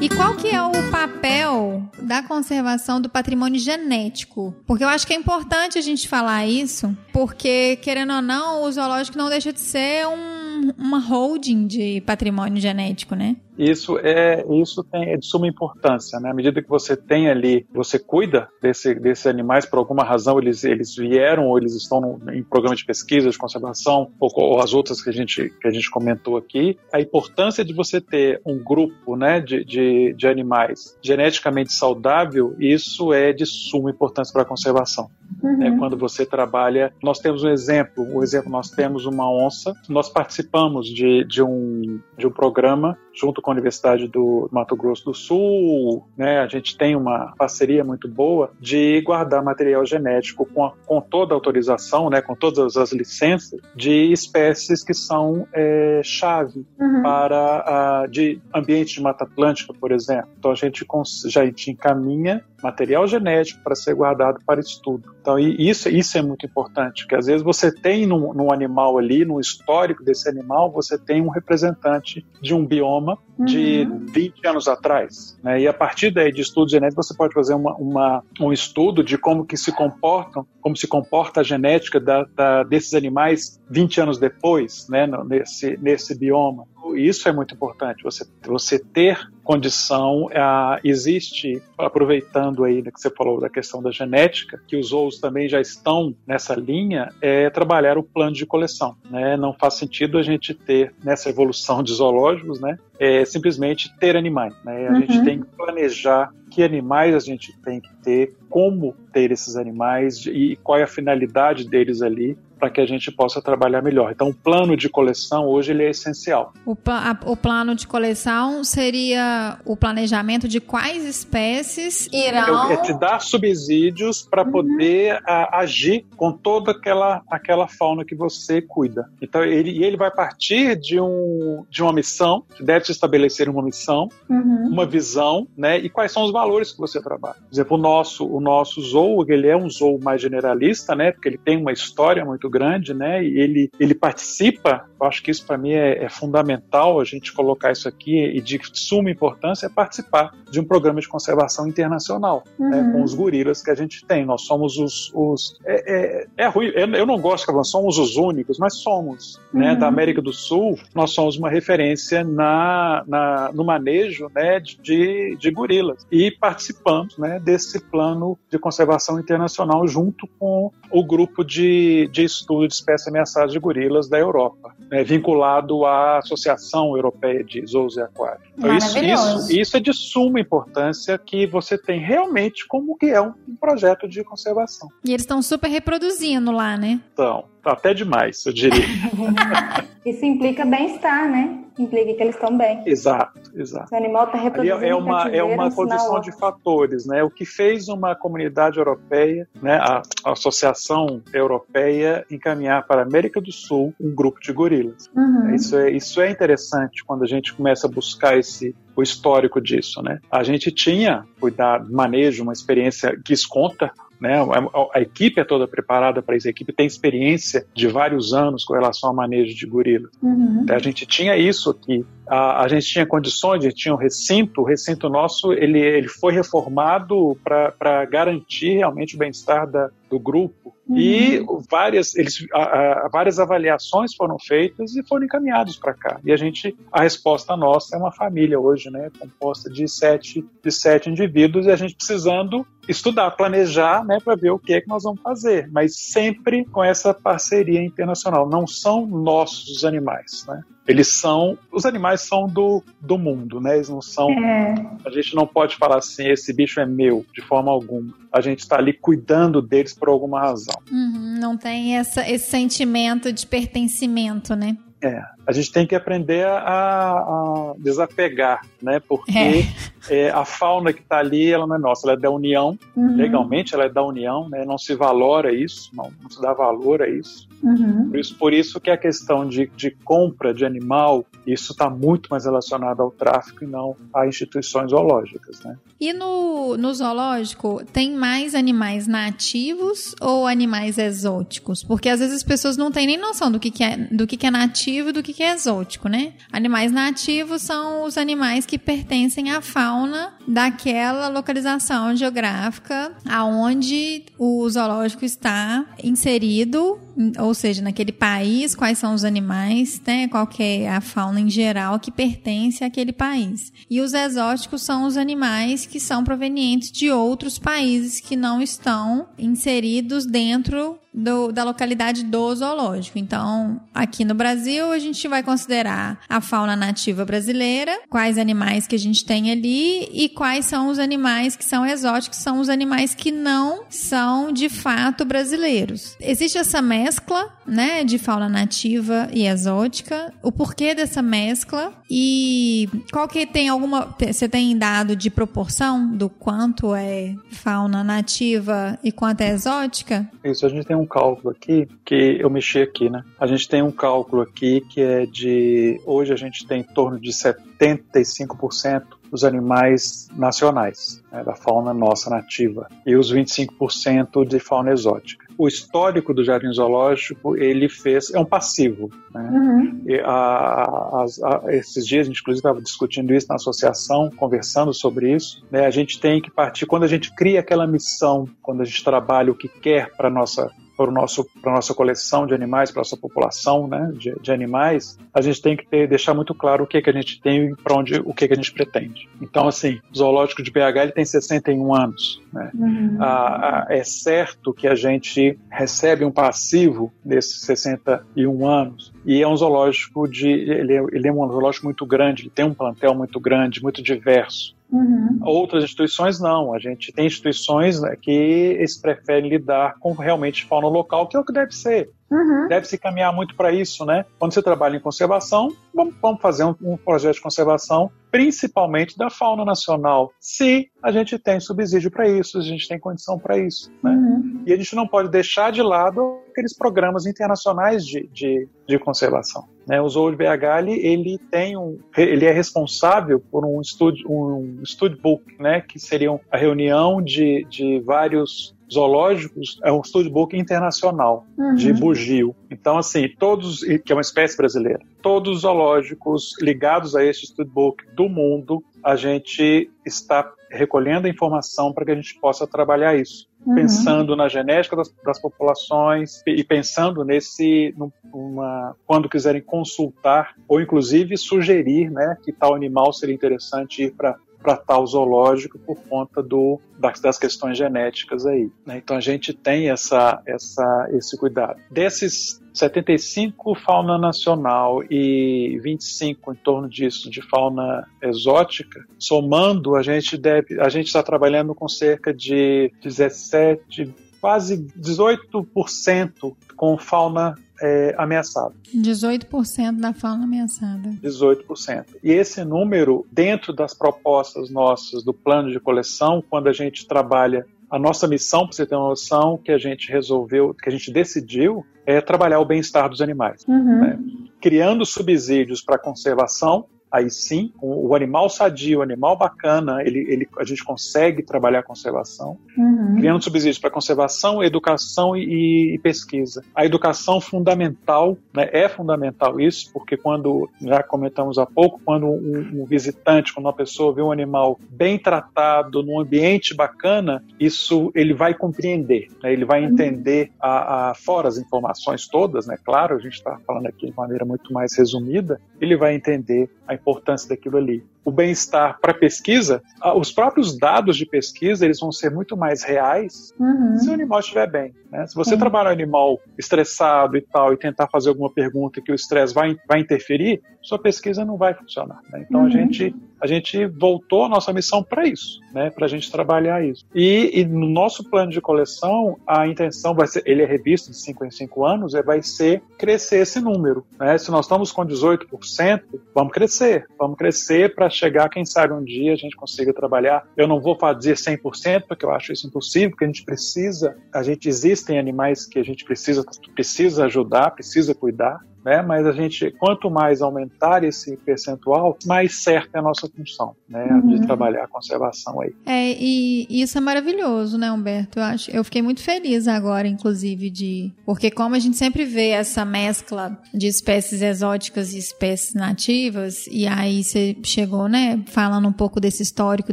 E qual que é o papel da conservação do patrimônio genético? Porque eu acho que é importante a gente falar isso, porque, querendo ou não, o zoológico não deixa de ser um, uma holding de patrimônio genético, né? Isso é isso tem, é de suma importância, né? À medida que você tem ali, você cuida desse, desses animais por alguma razão eles, eles vieram ou eles estão no, em programa de pesquisa de conservação ou, ou, as outras que a gente que a gente comentou aqui, a importância de você ter um grupo, né, de, de, de animais geneticamente saudável, isso é de suma importância para a conservação. Uhum. É quando você trabalha, nós temos um exemplo, um exemplo nós temos uma onça, nós participamos de, de um de um programa junto com a Universidade do Mato Grosso do Sul, né, a gente tem uma parceria muito boa de guardar material genético com, a, com toda a autorização, né, com todas as licenças de espécies que são é, chave uhum. para a, de ambiente de Mata Atlântica, por exemplo. Então a gente já a gente encaminha material genético para ser guardado para estudo. Então, isso, isso é muito importante, porque às vezes você tem num, num, animal ali, no histórico desse animal, você tem um representante de um bioma uhum. de 20 anos atrás. Né? E a partir daí de estudo genético, você pode fazer uma, uma, um estudo de como que se comportam, como se comporta a genética da, da, desses animais 20 anos depois, né? nesse, nesse bioma isso é muito importante, você, você ter condição, uh, existe, aproveitando aí né, que você falou da questão da genética, que os zoos também já estão nessa linha, é trabalhar o plano de coleção. Né? Não faz sentido a gente ter, nessa evolução de zoológicos, né, é, simplesmente ter animais. Né? A uhum. gente tem que planejar que animais a gente tem que ter, como ter esses animais e qual é a finalidade deles ali para que a gente possa trabalhar melhor. Então, o plano de coleção hoje ele é essencial. O, a, o plano de coleção seria o planejamento de quais espécies irão. É, é te dar subsídios para uhum. poder a, agir com toda aquela, aquela fauna que você cuida. Então, ele, ele vai partir de, um, de uma missão, deve se estabelecer uma missão, uhum. uma visão, né? E quais são os valores que você trabalha. Por exemplo, o nosso, o nosso zoo, ele é um zoo mais generalista, né? Porque ele tem uma história muito muito grande, né? E ele, ele participa, eu acho que isso para mim é, é, fundamental a gente colocar isso aqui e de suma importância é participar de um programa de conservação internacional, né? uhum. né? Com os gorilas que a gente tem. Nós somos os. os é, é, é ruim, eu não gosto que falando, somos os únicos, mas somos, né? uhum. né? Da América do Sul, nós somos uma referência na, na, no manejo né, de, de gorilas. E participamos né, desse plano de conservação internacional junto com o grupo de, de estudo de espécies ameaçadas de gorilas da Europa, né, vinculado à Associação Europeia de Zoos e Aquários. Então, isso, isso, isso, é de suma importância que você tem realmente como que é um, um projeto de conservação. E eles estão super reproduzindo lá, né? Então, até demais, eu diria. Isso implica bem-estar, né? Implica que eles estão bem. Exato, exato. O animal está reproduzindo. É uma, é uma condição de fatores, né? O que fez uma comunidade europeia, né, a, a Associação Europeia, encaminhar para a América do Sul um grupo de gorilas. Uhum. Isso, é, isso é interessante quando a gente começa a buscar esse o histórico disso, né? A gente tinha cuidado, manejo, uma experiência que esconta né? A, a, equipe é toda preparada para isso, a equipe tem experiência de vários anos com relação ao manejo de gorilas. Uhum. A gente tinha isso aqui, a, a, gente tinha condições, a gente tinha um recinto, o recinto nosso ele, ele foi reformado para garantir realmente o bem-estar do grupo Uhum. E várias, eles, a, a, várias avaliações foram feitas e foram encaminhados para cá. E a gente, a resposta nossa é uma família hoje, né, composta de sete, de sete indivíduos e a gente precisando estudar, planejar, né, para ver o que é que nós vamos fazer, mas sempre com essa parceria internacional. Não são nossos animais, né? Eles são, os animais são do, do mundo, né? Eles não são. É. A gente não pode falar assim, esse bicho é meu, de forma alguma. A gente está ali cuidando deles por alguma razão. Uhum, não tem essa, esse sentimento de pertencimento, né? É, a gente tem que aprender a, a desapegar, né? Porque é. É, a fauna que está ali, ela não é nossa, ela é da União. Uhum. Legalmente, ela é da União, né? Não se valora isso, não, não se dá valor a isso. Uhum. Por isso. Por isso que a questão de, de compra de animal, isso está muito mais relacionado ao tráfico e não a instituições zoológicas, né? E no, no zoológico, tem mais animais nativos ou animais exóticos? Porque às vezes as pessoas não têm nem noção do que, que, é, do que, que é nativo e do que, que é exótico, né? Animais nativos são os animais que pertencem à fauna daquela localização geográfica aonde o zoológico está inserido, ou seja, naquele país, quais são os animais, né? Qual é a fauna em geral que pertence àquele país. E os exóticos são os animais que são provenientes de outros países que não estão inseridos dentro do, da localidade do zoológico. Então, aqui no Brasil, a gente vai considerar a fauna nativa brasileira, quais animais que a gente tem ali e quais são os animais que são exóticos, são os animais que não são de fato brasileiros. Existe essa mescla, né, de fauna nativa e exótica. O porquê dessa mescla e qual que tem alguma você tem dado de proporção do quanto é fauna nativa e quanto é exótica? Isso, a gente tem um cálculo aqui que eu mexi aqui, né? A gente tem um cálculo aqui que é de hoje a gente tem em torno de 75% dos animais nacionais, né, da fauna nossa nativa, e os 25% de fauna exótica. O histórico do jardim zoológico ele fez é um passivo. Né? Uhum. E, a, a, a, esses dias a gente inclusive estava discutindo isso na associação, conversando sobre isso. Né? A gente tem que partir quando a gente cria aquela missão, quando a gente trabalha o que quer para nossa para, nosso, para nossa coleção de animais, para a nossa população né, de, de, animais, a gente tem que ter, deixar muito claro o que, que a gente tem e para onde o que, que a gente pretende. Então, assim, o zoológico de BH ele tem 61 anos. Né? Uhum. Ah, é certo que a gente recebe um passivo desses 61 anos e é um zoológico de ele é, ele é um zoológico muito grande, ele tem um plantel muito grande, muito diverso. Uhum. Outras instituições não. A gente tem instituições né, que eles preferem lidar com realmente fauna local, que é o que deve ser. Uhum. Deve se caminhar muito para isso, né? Quando você trabalha em conservação, vamos, vamos fazer um, um, projeto de conservação, principalmente da fauna nacional, se a gente tem subsídio para isso, se a gente tem condição para isso, né? Uhum. E a gente não pode deixar de lado aqueles programas internacionais de, de, de conservação. Né? O Zoo de BH ele, ele, tem um, ele é responsável por um estúdio, um book, né? Que seriam a reunião de, de vários zoológicos é um book internacional uhum. de bugio. Então, assim, todos, que é uma espécie brasileira, todos os zoológicos ligados a este book do mundo, a gente está recolhendo a informação para que a gente possa trabalhar isso. Uhum. Pensando na genética das, das, populações e pensando nesse, numa, quando quiserem consultar ou inclusive sugerir né, que tal animal seria interessante ir para para tal zoológico por conta do, das, das questões genéticas aí. Né? Então a gente tem essa, essa, esse cuidado. Desses 75 fauna nacional e 25 em torno disso de fauna exótica, somando a gente deve, a gente está trabalhando com cerca de 17, quase 18% com fauna é, ameaçada. 18% da fauna ameaçada. 18%. E esse número, dentro das propostas nossas do plano de coleção, quando a gente trabalha a nossa missão, para você ter uma noção, que a gente resolveu, que a gente decidiu, é trabalhar o bem-estar dos animais. Uhum. Né? Criando subsídios para conservação, aí sim, o, animal sadio, o animal bacana, ele, ele, a gente consegue trabalhar a conservação, uhum. criando subsídios para conservação, educação e, e, pesquisa. A educação fundamental, né, é fundamental isso, porque quando, já comentamos há pouco, quando um, um visitante, quando uma pessoa vê um animal bem tratado, num ambiente bacana, isso ele vai compreender, né, ele vai uhum. entender, a, a, fora as informações todas, né, claro, a gente está falando aqui de maneira muito mais resumida, ele vai entender a importância daquilo ali o bem-estar para pesquisa, os próprios dados de pesquisa eles vão ser muito mais reais uhum. se o animal estiver bem. Né? Se você trabalhar um animal estressado e tal e tentar fazer alguma pergunta que o estresse vai, vai interferir, sua pesquisa não vai funcionar. Né? Então uhum. a gente a gente voltou a nossa missão para isso, né? Para a gente trabalhar isso. E, e, no nosso plano de coleção a intenção vai ser, ele é revisto de 5 em 5 anos, é, vai ser crescer esse número. Né? Se nós estamos com 18%, vamos crescer, vamos crescer para chegar, quem sabe um dia a gente consiga trabalhar. Eu não vou fazer 100%, porque eu acho isso impossível, porque a gente precisa, a gente existem animais que a gente precisa, precisa ajudar, precisa cuidar, né? Mas a gente, quanto mais aumentar esse percentual, mais certa é a nossa função, né? Uhum. De trabalhar a conservação aí. É, e isso é maravilhoso, né, Humberto? Eu acho, eu fiquei muito feliz agora, inclusive, de porque como a gente sempre vê essa mescla de espécies exóticas e espécies nativas, e aí você chegou, né, falando um pouco desse histórico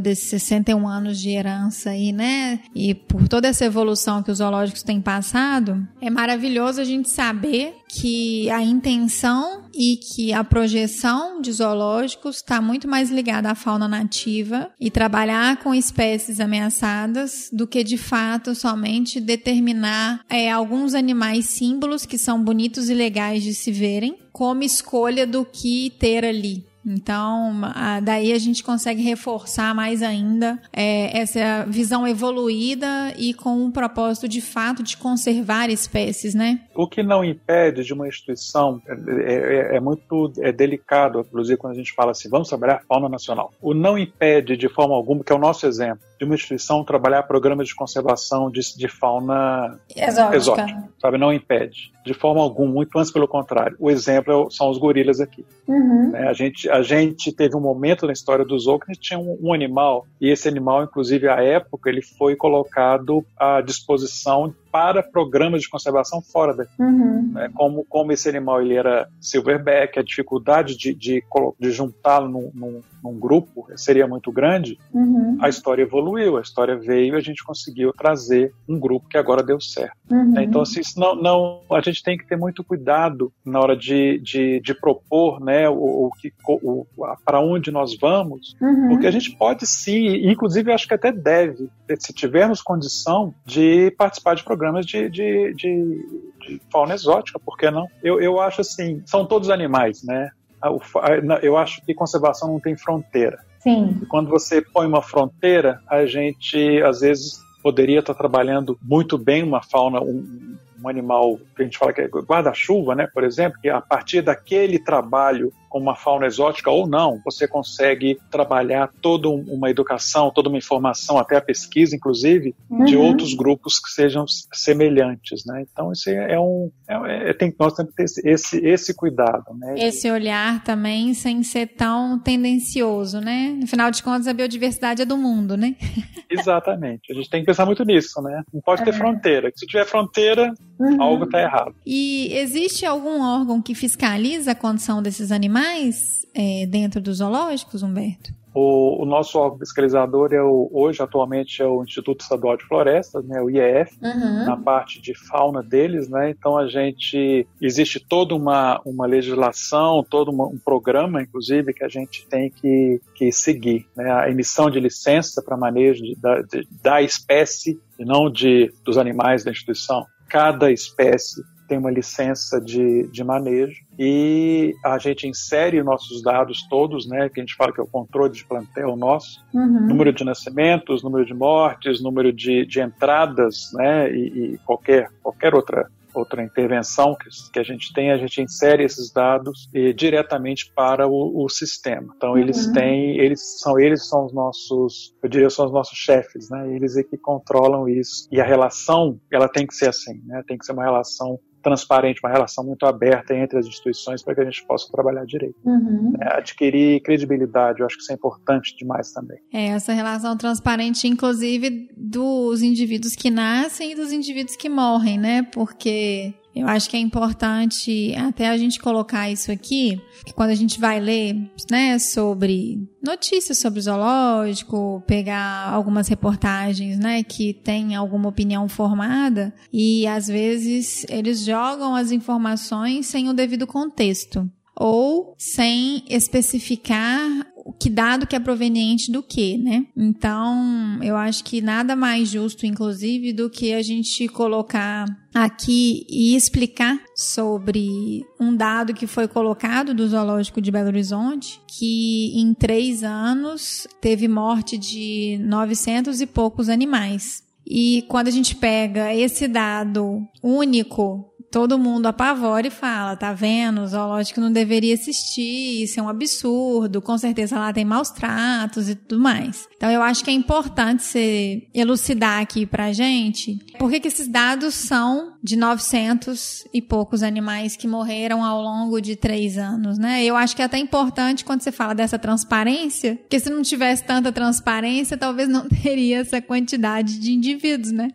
desses 61 anos de herança aí, né? E por toda essa evolução que os zoológicos têm passado, é maravilhoso a gente saber que a intenção e que a projeção de zoológicos está muito mais ligada à fauna nativa e trabalhar com espécies ameaçadas do que de fato somente determinar é, alguns animais símbolos que são bonitos e legais de se verem como escolha do que ter ali. Então, daí a gente consegue reforçar mais ainda é, essa visão evoluída e com um propósito de fato de conservar espécies, né? O que não impede de uma instituição, é, é, é muito é delicado, inclusive quando a gente fala assim, vamos trabalhar fauna nacional. O não impede de forma alguma, que é o nosso exemplo, de uma instituição trabalhar programas de conservação de, de fauna exótica. exótica, sabe? Não impede, de forma alguma, muito antes pelo contrário. O exemplo são os gorilas aqui. Uhum. A gente a gente teve um momento na história do zoo que a gente tinha um, um, animal, e esse animal, inclusive, à época, ele foi colocado à disposição para programas de conservação fora daqui. Uhum. Né? Como, como esse animal ele era silverback, a dificuldade de, de, de juntá-lo num, num, num, grupo seria muito grande, uhum. a história evoluiu, a história veio e a gente conseguiu trazer um grupo que agora deu certo. Uhum. Né? Então, assim, não, não, a gente tem que ter muito cuidado na hora de, de, de propor né, o, o, para onde nós vamos, uhum. porque a gente pode sim, inclusive eu acho que até deve, se tivermos condição de participar de programas programas de, de, de, de fauna exótica, por que não? Eu, eu acho assim, são todos animais, né? Eu acho que conservação não tem fronteira. Sim. E quando você põe uma fronteira, a gente às vezes poderia estar trabalhando muito bem uma fauna, um, um animal que a gente fala que é guarda-chuva, né, por exemplo, que a partir daquele trabalho com uma fauna exótica ou não, você consegue trabalhar toda uma educação, toda uma informação, até a pesquisa, inclusive, uhum. de outros grupos que sejam semelhantes, né? Então, isso é um, é, é, tem, nós temos que ter esse, esse cuidado, né? Esse olhar também sem ser tão tendencioso, né? No final de contas, a biodiversidade é do mundo, né? Exatamente. A gente tem que pensar muito nisso, né? Não pode ter é. fronteira. Se tiver fronteira, uhum. algo está errado. E existe algum órgão que fiscaliza a condição desses animais? mais é, dentro dos zoológicos, Humberto? O, o, nosso órgão fiscalizador é o, hoje, atualmente, é o Instituto Estadual de Florestas, né, o IEF, uhum. na parte de fauna deles, né? Então a gente existe toda uma, uma legislação, todo uma, um programa, inclusive, que a gente tem que, que seguir, né? A emissão de licença para manejo de, da, de, da espécie e não de dos animais da instituição. Cada espécie tem uma licença de, de manejo e a gente insere nossos dados todos, né, que a gente fala que é o controle de plantel nosso, uhum. número de nascimentos, número de mortes, número de, de entradas, né, e, e qualquer, qualquer outra outra intervenção que, que, a gente tem, a gente insere esses dados eh, diretamente para o, o sistema. Então uhum. eles têm, eles são eles são os nossos, eu diria, são os nossos chefes, né? Eles é que controlam isso. E a relação, ela tem que ser assim, né? Tem que ser uma relação transparente, uma relação muito aberta entre as instituições para que a gente possa trabalhar direito. Uhum. É, adquirir credibilidade, eu acho que isso é importante demais também. É, essa relação transparente, inclusive, dos indivíduos que nascem e dos indivíduos que morrem, né? Porque eu acho que é importante até a gente colocar isso aqui, que quando a gente vai ler, né, sobre notícias sobre zoológico, pegar algumas reportagens, né, que tem alguma opinião formada e às vezes eles jogam as informações sem o devido contexto ou sem especificar que dado que é proveniente do que, né? Então, eu acho que nada mais justo, inclusive, do que a gente colocar aqui e explicar sobre um dado que foi colocado do Zoológico de Belo Horizonte, que em três anos teve morte de 900 e poucos animais. E quando a gente pega esse dado único todo mundo apavora e fala, tá vendo? O zoológico não deveria existir, isso é um absurdo, com certeza lá tem maus tratos e tudo mais. Então eu acho que é importante você elucidar aqui pra gente por que, que esses dados são de 900 e poucos animais que morreram ao longo de três anos, né? Eu acho que é até importante quando você fala dessa transparência, porque se não tivesse tanta transparência, talvez não teria essa quantidade de indivíduos, né?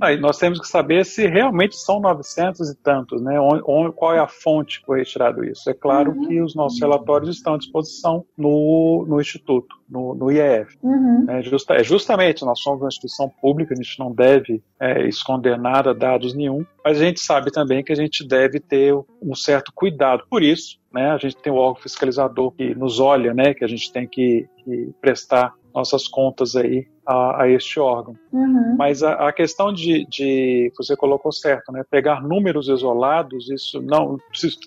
Aí nós temos que saber se realmente são 900 e tantos, né? Qual é a fonte que foi retirado isso? É claro uhum. que os nossos relatórios estão à disposição no, no Instituto, no, no IEF. Uhum. É, justa, é, justamente, nós somos uma instituição pública, a gente não deve é, esconder nada, dados nenhum, mas a gente sabe também que a gente deve ter um certo cuidado. Por isso, né, a gente tem o órgão fiscalizador que nos olha, né, que a gente tem que, que prestar nossas contas aí a, a este órgão. Uhum. Mas a, a questão de, de, você colocou certo, né? Pegar números isolados, isso não,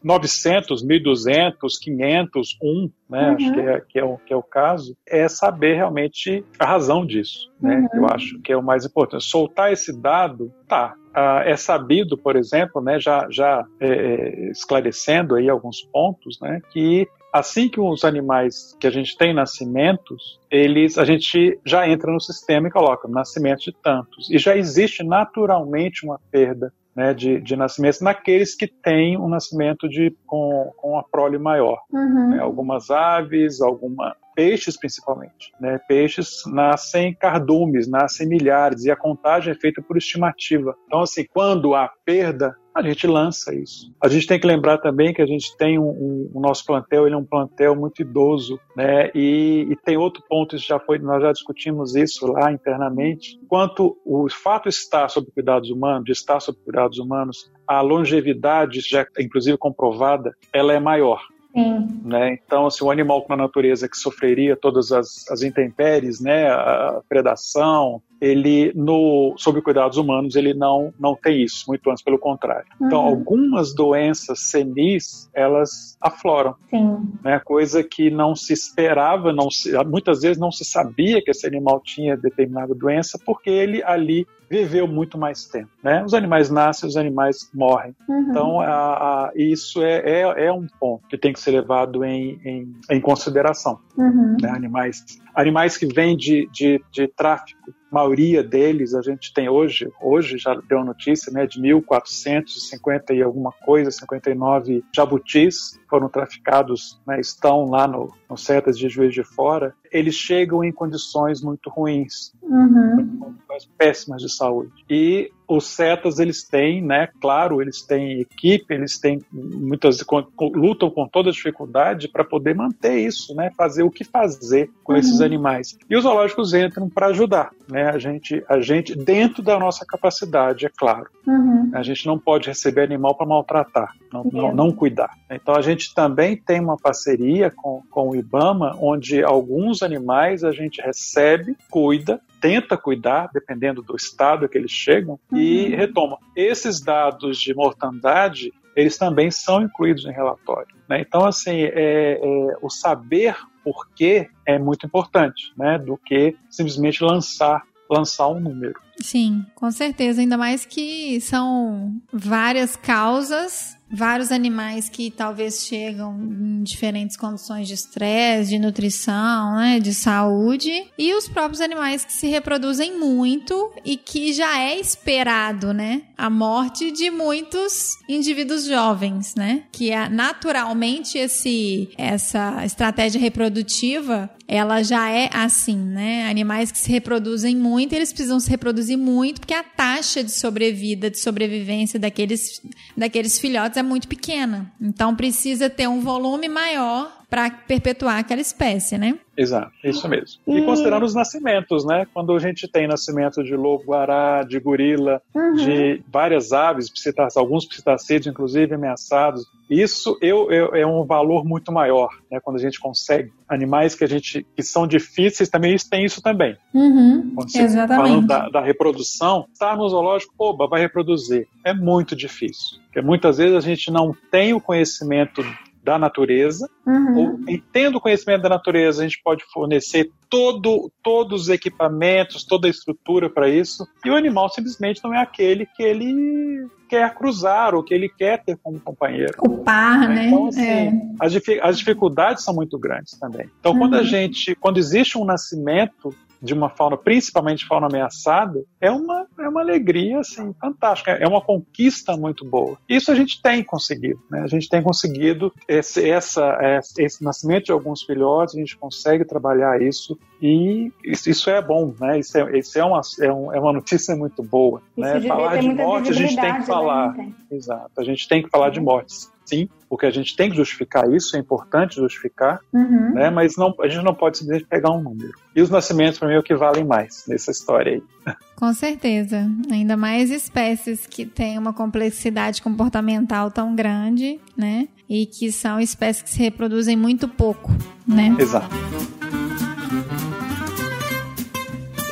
900, 1.200, 500, 1, né? Uhum. Acho que é, que, é o, que é o caso, é saber realmente a razão disso, né? Uhum. Eu acho que é o mais importante. Soltar esse dado, tá, Uh, é sabido, por exemplo, né, já, já é, é, esclarecendo aí alguns pontos, né, que assim que os animais que a gente tem nascimentos, eles a gente já entra no sistema e coloca nascimento de tantos. E já existe naturalmente uma perda né, de, de nascimentos naqueles que têm um nascimento de, com, com a prole maior. Uhum. Né, algumas aves, alguma, peixes principalmente. Né? Peixes nascem cardumes, nascem milhares, e a contagem é feita por estimativa. Então, assim, quando há perda, a gente lança isso. A gente tem que lembrar também que a gente tem um, um o nosso plantel, ele é um plantel muito idoso, né? E, e, tem outro ponto, já foi, nós já discutimos isso lá internamente. Quanto o fato está sob cuidados humanos, de estar sob cuidados humanos, a longevidade, já inclusive comprovada, ela é maior. Sim. Né? Então, assim, o animal na natureza que sofreria todas as, as intempéries, né, a predação, ele no sob cuidados humanos ele não não tem isso, muito antes pelo contrário. Então, uhum. Algumas doenças senis elas afloram, Sim. né? Coisa que não se esperava, não se, muitas vezes não se sabia que esse animal tinha determinada doença porque ele ali viveu muito mais tempo, né? Os animais nascem, os animais morrem. Uhum. Então a, a, isso é, é, é, um ponto que tem que ser levado em, em, em consideração. Uhum. Né? Animais animais que vêm de, de, de tráfico maioria deles a gente tem hoje, hoje já deu notícia, né, de 1.450 e alguma coisa, 59 jabutis foram traficados, né, estão lá no, no setas de Juiz de Fora, eles chegam em condições muito ruins, uhum. condições péssimas de saúde. E os setas eles têm, né, claro, eles têm equipe, eles têm muitas lutam com toda dificuldade para poder manter isso, né, fazer o que fazer com uhum. esses animais. E os zoológicos entram para ajudar, né, a gente, a gente dentro da nossa capacidade, é claro. Uhum. A gente não pode receber animal para maltratar, não, não, não, cuidar. Então a gente também tem uma parceria com, com o IBAMA, onde alguns animais a gente recebe, cuida tenta cuidar, dependendo do estado que eles chegam, uhum. e retoma. Esses dados de mortandade, eles também são incluídos em relatório. Né? Então, assim, é, é, o saber por quê é muito importante, né? do que simplesmente lançar, lançar um número. Sim, com certeza. Ainda mais que são várias causas vários animais que talvez chegam em diferentes condições de estresse, de nutrição, né, de saúde, e os próprios animais que se reproduzem muito e que já é esperado, né, a morte de muitos indivíduos jovens, né, que é naturalmente esse essa estratégia reprodutiva ela já é assim, né? Animais que se reproduzem muito, eles precisam se reproduzir muito, porque a taxa de sobrevida, de sobrevivência daqueles, daqueles filhotes é muito pequena. Então precisa ter um volume maior para perpetuar aquela espécie, né? Exato, isso mesmo. E considerando os nascimentos, né? Quando a gente tem nascimento de lobo-guará, de gorila, uhum. de várias aves, alguns psitacídeos, inclusive ameaçados, isso eu, eu, é um valor muito maior, né? Quando a gente consegue animais que a gente que são difíceis, também isso tem isso também. Uhum, exatamente. Falando da, da reprodução, está no zoológico, oba, vai reproduzir. É muito difícil. Porque muitas vezes a gente não tem o conhecimento da natureza, uhum. ou tendo conhecimento da natureza, a gente pode fornecer todo, todos os equipamentos, toda a estrutura para isso, e o animal simplesmente não é aquele que ele quer cruzar ou que ele quer ter como companheiro. O par, né? Então, assim, é. as, as, dificuldades são muito grandes também. Então, uhum. quando a uhum. gente, quando existe um nascimento de uma fauna, principalmente fauna ameaçada, é uma, é uma alegria assim, fantástica, é uma conquista muito boa. Isso a gente tem conseguido, né? a gente tem conseguido esse, essa, esse nascimento de alguns filhotes, a gente consegue trabalhar isso e isso, isso é bom, né? Isso é, isso é, uma, é, um, é uma notícia muito boa. Né? Falar de morte a gente tem que né, falar. Né? Exato, a gente tem que falar de mortes sim, porque a gente tem que justificar isso, é importante justificar, uhum. né? mas não, a gente não pode simplesmente pegar um número. E os nascimentos, para mim, é o que valem mais nessa história aí. Com certeza. Ainda mais espécies que têm uma complexidade comportamental tão grande, né? E que são espécies que se reproduzem muito pouco, né? Exato.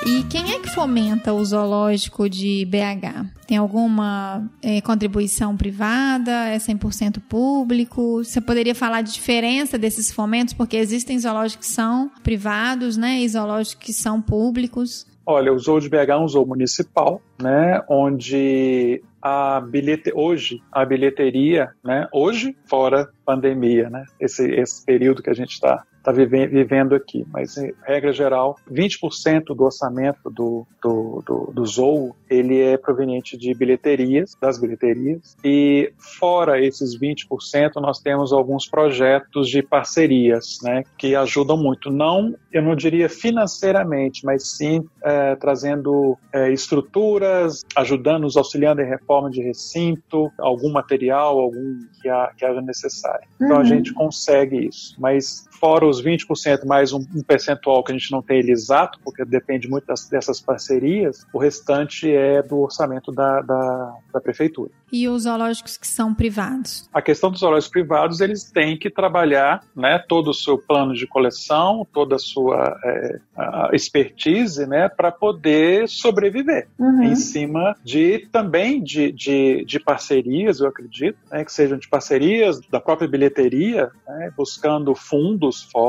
E quem é que fomenta o zoológico de BH? Tem alguma é, contribuição privada? É 100% público? Você poderia falar de diferença desses fomentos? Porque existem zoológicos que são privados, né? E zoológicos que são públicos. Olha, o Zoo de BH é um zoo municipal, né? Onde a bilhete hoje a bilheteria, né? Hoje fora pandemia, né? Esse, esse período que a gente está está vivendo aqui. Mas, em regra geral, 20% do orçamento do, do, do, do Zou ele é proveniente de bilheterias, das bilheterias, e fora esses 20%, nós temos alguns projetos de parcerias, né, que ajudam muito. Não, eu não diria financeiramente, mas sim é, trazendo é, estruturas, ajudando, nos auxiliando em reforma de recinto, algum material, algum que, há, que haja necessário. Então uhum. a gente consegue isso. Mas fora os 20% mais um, um, percentual que a gente não tem ele exato, porque depende muito das, dessas parcerias, o restante é do orçamento da, da, da, prefeitura. E os zoológicos que são privados? A questão dos zoológicos privados, eles têm que trabalhar né, todo o seu plano de coleção, toda a sua é, a expertise, né, para poder sobreviver uhum. em cima de também de, de, de parcerias, eu acredito, né, que sejam de parcerias da própria bilheteria, né, buscando fundos fora,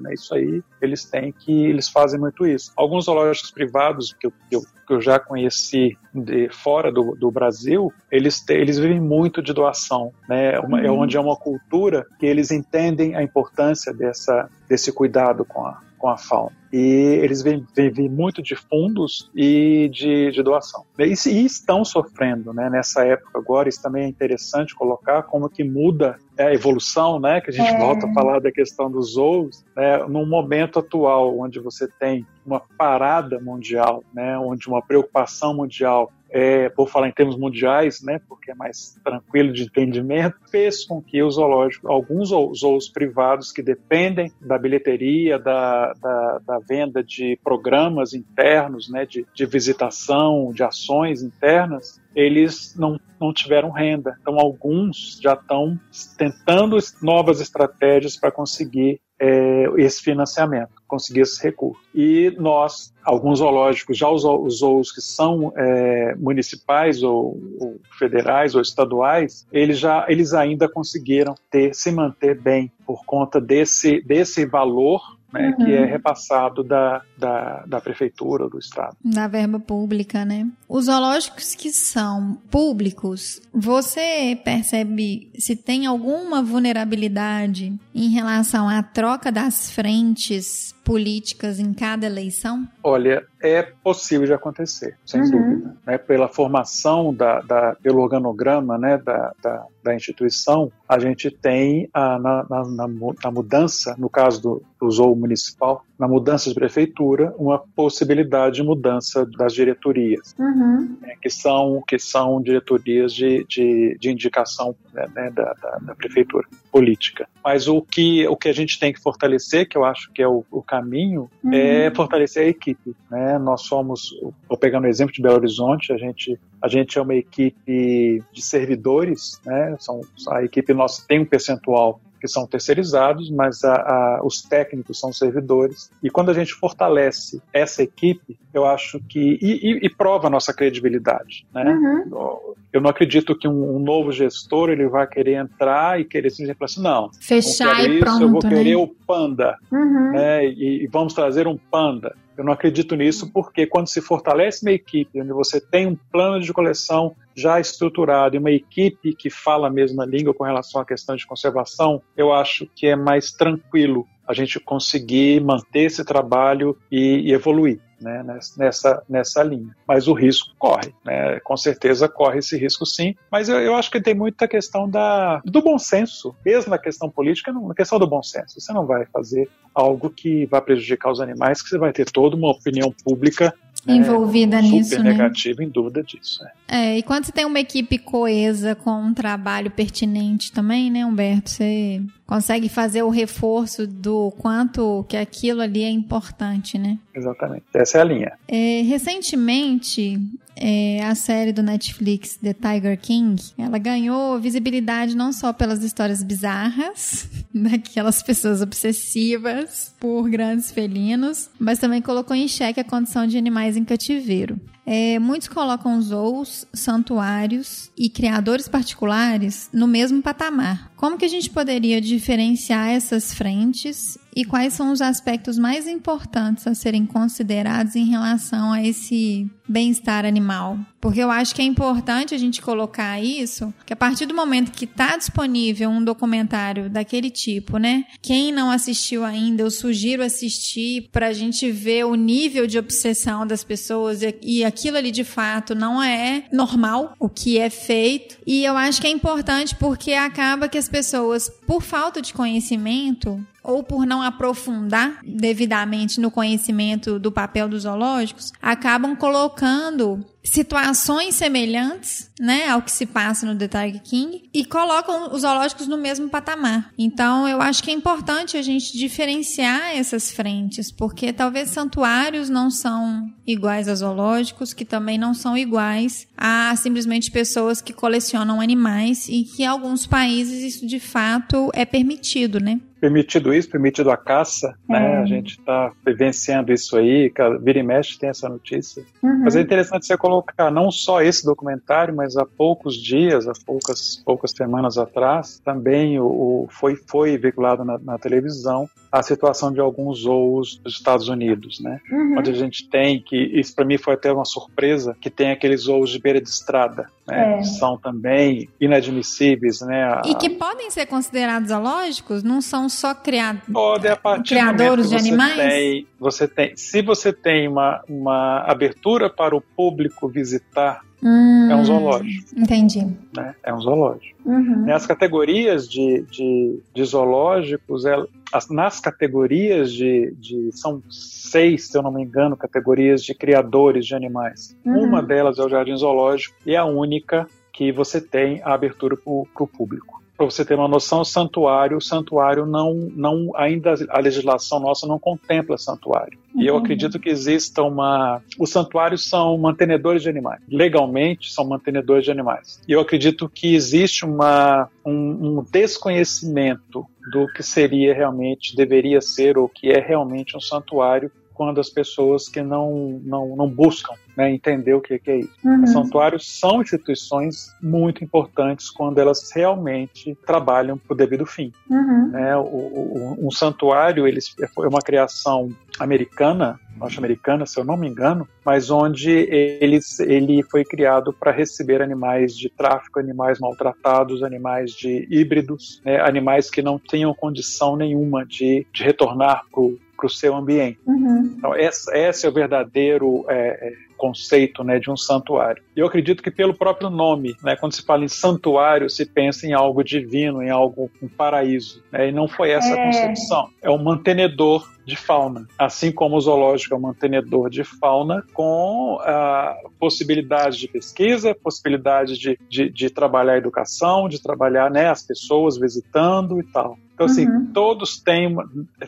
né? Isso aí eles têm que eles fazem muito isso. Alguns zoológicos privados que eu, que eu, que eu já conheci de fora do, do Brasil, eles te, eles vivem muito de doação, né? Uma, é uhum. É onde é uma cultura que eles entendem a importância dessa desse cuidado com a com a fauna. E eles vivem muito de fundos e de, de doação. E, e, estão sofrendo né, nessa época agora. Isso também é interessante colocar como que muda a evolução, né, que a gente é. volta a falar da questão dos zoos, né, num momento atual onde você tem uma parada mundial, né, onde uma preocupação mundial é, por falar em termos mundiais, né, porque é mais tranquilo de entendimento, fez com que os zoológicos, alguns zoos privados que dependem da bilheteria, da, da, da venda de programas internos, né, de, de visitação, de ações internas, eles não, não tiveram renda. Então, alguns já estão tentando novas estratégias para conseguir é, esse financiamento, conseguir esse recurso. E nós, alguns zoológicos, já os, os que são é, municipais ou, ou, federais ou estaduais, eles já eles ainda conseguiram ter se manter bem por conta desse desse valor né, uhum. que é repassado da, da, da prefeitura ou do estado. Da verba pública, né? Os zoológicos que são públicos, você percebe se tem alguma vulnerabilidade em relação à troca das frentes políticas em cada eleição? Olha, é possível de acontecer, sem uhum. dúvida. Né? Pela formação, da, da, pelo organograma né, da, da, da instituição, a gente tem a, na, na, na, mudança, no caso do, do zoo municipal, na mudança de prefeitura, uma possibilidade de mudança das diretorias, uhum. né, que, são, que são diretorias de, de, de indicação né, né, da, da, da, prefeitura política. Mas o que, o que a gente tem que fortalecer, que eu acho que é o, o caminho, uhum. é fortalecer a equipe. Né? Nós somos, vou pegar no exemplo de Belo Horizonte, a gente, a gente é uma equipe de servidores, né? São, a equipe nossa tem um percentual que são terceirizados, mas a, a, os técnicos são servidores. E quando a gente fortalece essa equipe, eu acho que. E, e, e prova a nossa credibilidade. Né? Uhum. Eu não acredito que um, um, novo gestor ele vai querer entrar e querer simplesmente falar assim: não, fechar e isso, pronto. Eu vou querer né? o panda. Uhum. Né? E, e vamos trazer um panda. Eu não acredito nisso porque quando se fortalece uma equipe, onde você tem um plano de coleção já estruturado e uma equipe que fala a mesma língua com relação à questão de conservação, eu acho que é mais tranquilo a gente conseguir manter esse trabalho e, e evoluir né, nessa, nessa linha. Mas o risco corre, né? com certeza corre esse risco sim. Mas eu, eu acho que tem muita questão da, do bom senso, mesmo na questão política, na questão do bom senso. Você não vai fazer algo que vai prejudicar os animais, que você vai ter toda uma opinião pública né, envolvida nisso, super né? negativa, em dúvida disso. É. é. e quando você tem uma equipe coesa com um trabalho pertinente também, né, Humberto? Você consegue fazer o reforço do quanto que aquilo ali é importante, né? Exatamente, essa é a linha. É, recentemente, é, a série do Netflix The Tiger King, ela ganhou visibilidade não só pelas histórias bizarras daquelas pessoas obsessivas por grandes felinos, mas também colocou em xeque a condição de animais em cativeiro. É, muitos colocam zoos, santuários e criadores particulares no mesmo patamar. Como que a gente poderia diferenciar essas frentes e quais são os aspectos mais importantes a serem considerados em relação a esse bem-estar animal? Porque eu acho que é importante a gente colocar isso, que a partir do momento que está disponível um documentário daquele tipo, né? Quem não assistiu ainda, eu sugiro assistir para a gente ver o nível de obsessão das pessoas e, e aquilo ali de fato não é normal o que é feito. E eu acho que é importante porque acaba que as pessoas, por falta de conhecimento, ou por não aprofundar devidamente no conhecimento do papel dos zoológicos, acabam colocando situações semelhantes, né, ao que se passa no The Tiger King e colocam os zoológicos no mesmo patamar. Então, eu acho que é importante a gente diferenciar essas frentes, porque talvez santuários não são iguais a zoológicos, que também não são iguais a simplesmente pessoas que colecionam animais e que em alguns países isso de fato é permitido, né? Permitido isso, permitido a caça, né? é. né? A gente está vivenciando isso aí, vira e mexe tem essa notícia. Uhum. Mas é interessante você colocar não só esse documentário, mas há poucos dias, há poucas, poucas semanas atrás, também o, o foi, foi veiculado na, na, televisão a situação de alguns zoos dos Estados Unidos, né? Uhum. Onde a gente tem que, isso para mim foi até uma surpresa, que tem aqueles zoos de beira de estrada, né? É. São também inadmissíveis, né? A... E que podem ser considerados zoológicos? Não são só criado... Pode, a partir criadores de animais? Tem, você tem, se você tem uma, uma abertura para o público visitar Hum, é um zoológico. Entendi. Né? É um zoológico. Uhum. Nas categorias de, de, de zoológicos, é, as, nas categorias de, de. São seis, se eu não me engano, categorias de criadores de animais. Uhum. Uma delas é o jardim zoológico e é a única que você tem a abertura para o público para você ter uma noção, santuário, o santuário não, não, ainda a legislação nossa não contempla santuário. E eu uhum. acredito que exista uma, os santuários são mantenedores de animais. Legalmente são mantenedores de animais. E eu acredito que existe uma, um, um desconhecimento do que seria realmente, deveria ser ou que é realmente um santuário quando as pessoas que não, não, não buscam né, entender o que, que é isso. Uhum. Os santuários são instituições muito importantes quando elas realmente trabalham para o devido fim. Uhum. Né, o, o, um santuário ele foi uma criação americana, norte-americana, se eu não me engano, mas onde ele, ele foi criado para receber animais de tráfico, animais maltratados, animais de híbridos, né, animais que não tenham condição nenhuma de, de retornar para o seu ambiente. Uhum. Então, esse, esse, é o verdadeiro é, é conceito né, de um santuário. Eu acredito que pelo próprio nome, né, quando se fala em santuário, se pensa em algo divino, em algo, um paraíso. Né, e não foi essa é. a concepção. É um mantenedor de fauna, assim como o zoológico é um mantenedor de fauna com a possibilidade de pesquisa, possibilidade de, de, de trabalhar a educação, de trabalhar né, as pessoas visitando e tal. Então, assim, uhum. todos têm,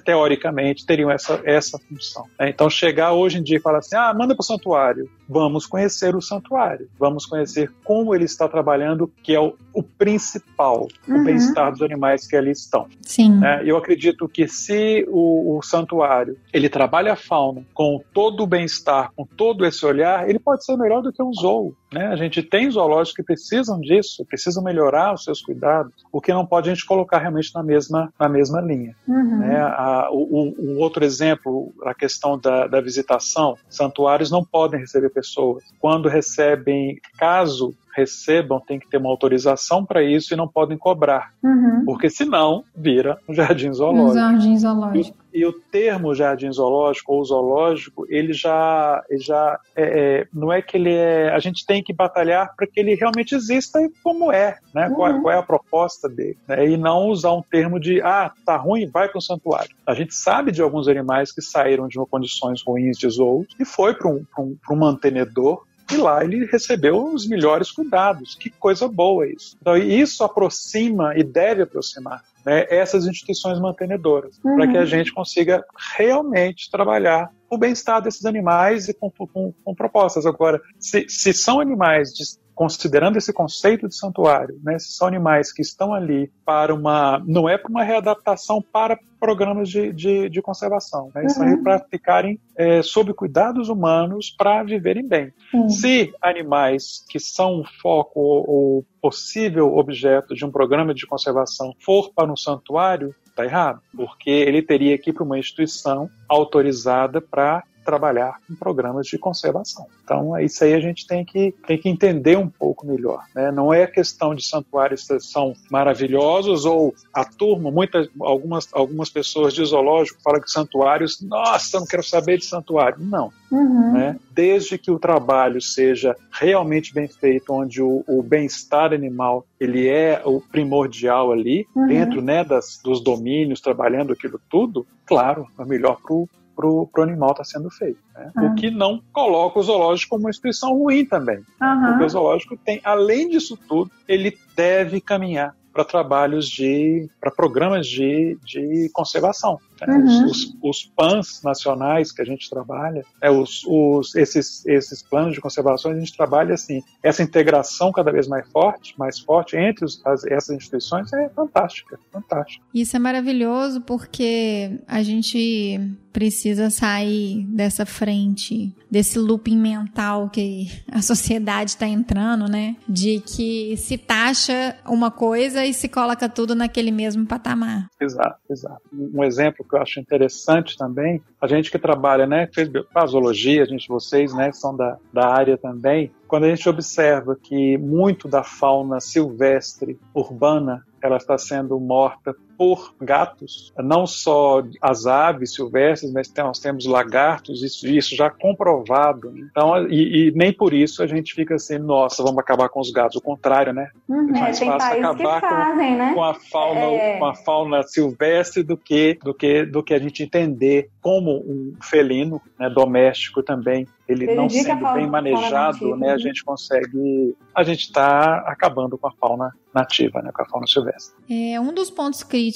teoricamente, teriam essa, essa função. Né? Então, chegar hoje em dia e falar assim, ah, manda para o santuário. Vamos conhecer o santuário. Vamos conhecer como ele está trabalhando, que é o, o principal, uhum. o bem-estar dos animais que ali estão. Sim. Né? Eu acredito que se o, o santuário, ele trabalha a fauna com todo o bem-estar, com todo esse olhar, ele pode ser melhor do que um zoo. Né? A gente tem zoológicos que precisam disso, precisam melhorar os seus cuidados, o que não pode a gente colocar realmente na mesma, na mesma linha. Uhum. Né? A, o, o, outro exemplo, a questão da, da visitação, santuários não podem receber pessoas. Quando recebem, caso recebam tem que ter uma autorização para isso e não podem cobrar, uhum. porque senão vira um jardim zoológico. Um jardim zoológico. E, e, o termo jardim zoológico ou zoológico, ele já, ele já é, é, não é que ele é. A gente tem que batalhar para que ele realmente exista como é, né? Uhum. Qual, qual, é a proposta dele, né? E não usar um termo de ah, tá ruim, vai para o santuário. A gente sabe de alguns animais que saíram de condições ruins de zoo e foi para um, um, um mantenedor e lá ele recebeu os melhores cuidados. Que coisa boa isso. Então, isso aproxima e deve aproximar né, essas instituições mantenedoras, uhum. para que a gente consiga realmente trabalhar o bem-estar desses animais e com, com, com propostas. Agora, se, se são animais de, considerando esse conceito de santuário, né, se são animais que estão ali para uma. não é para uma readaptação para programas de, de, de conservação, né, uhum. aí para ficarem é, sob cuidados humanos para viverem bem. Uhum. Se animais que são foco ou, ou possível objeto de um programa de conservação for para um santuário, está errado, porque ele teria que ir para uma instituição autorizada para trabalhar com programas de conservação. Então, isso aí a gente tem que, tem que entender um pouco melhor. Né? Não é questão de santuários que são maravilhosos ou a turma, muitas, algumas, algumas pessoas de zoológico falam que santuários, nossa, não quero saber de santuário. Não. Uhum. Né? Desde que o trabalho seja realmente bem feito, onde o, o bem-estar animal ele é o primordial ali, uhum. dentro né, das, dos domínios, trabalhando aquilo tudo, claro, é melhor para o para o animal está sendo feito. Né? Uhum. O que não coloca o zoológico como uma instituição ruim também. Uhum. Porque o zoológico tem, além disso tudo, ele deve caminhar para trabalhos de, para programas de, de conservação. Né? Uhum. Os, os, PANs nacionais que a gente trabalha, é, os, os, esses, esses planos de conservação, a gente trabalha assim, essa integração cada vez mais forte, mais forte entre os, as, essas instituições é fantástica, fantástica. Isso é maravilhoso porque a gente precisa sair dessa frente, desse looping mental que a sociedade está entrando, né? De que se taxa uma coisa e se coloca tudo naquele mesmo patamar. Exato, exato. Um exemplo que eu acho interessante também, a gente que trabalha, né, fez zoologia, a gente, vocês, né, são da, da área também, quando a gente observa que muito da fauna silvestre urbana ela está sendo morta por gatos, não só as aves silvestres, mas nós temos lagartos, isso, isso já comprovado. Né? Então, e, e, nem por isso a gente fica assim, nossa, vamos acabar com os gatos. O contrário, né? Uhum, é mais fácil acabar fazem, com, né? com, a fauna, é... com a fauna silvestre do que, do que, do que a gente entender como um felino né, doméstico também ele não sendo bem manejado, né, a gente consegue, a gente está acabando com a fauna nativa, né, com a fauna silvestre. É, um dos pontos críticos,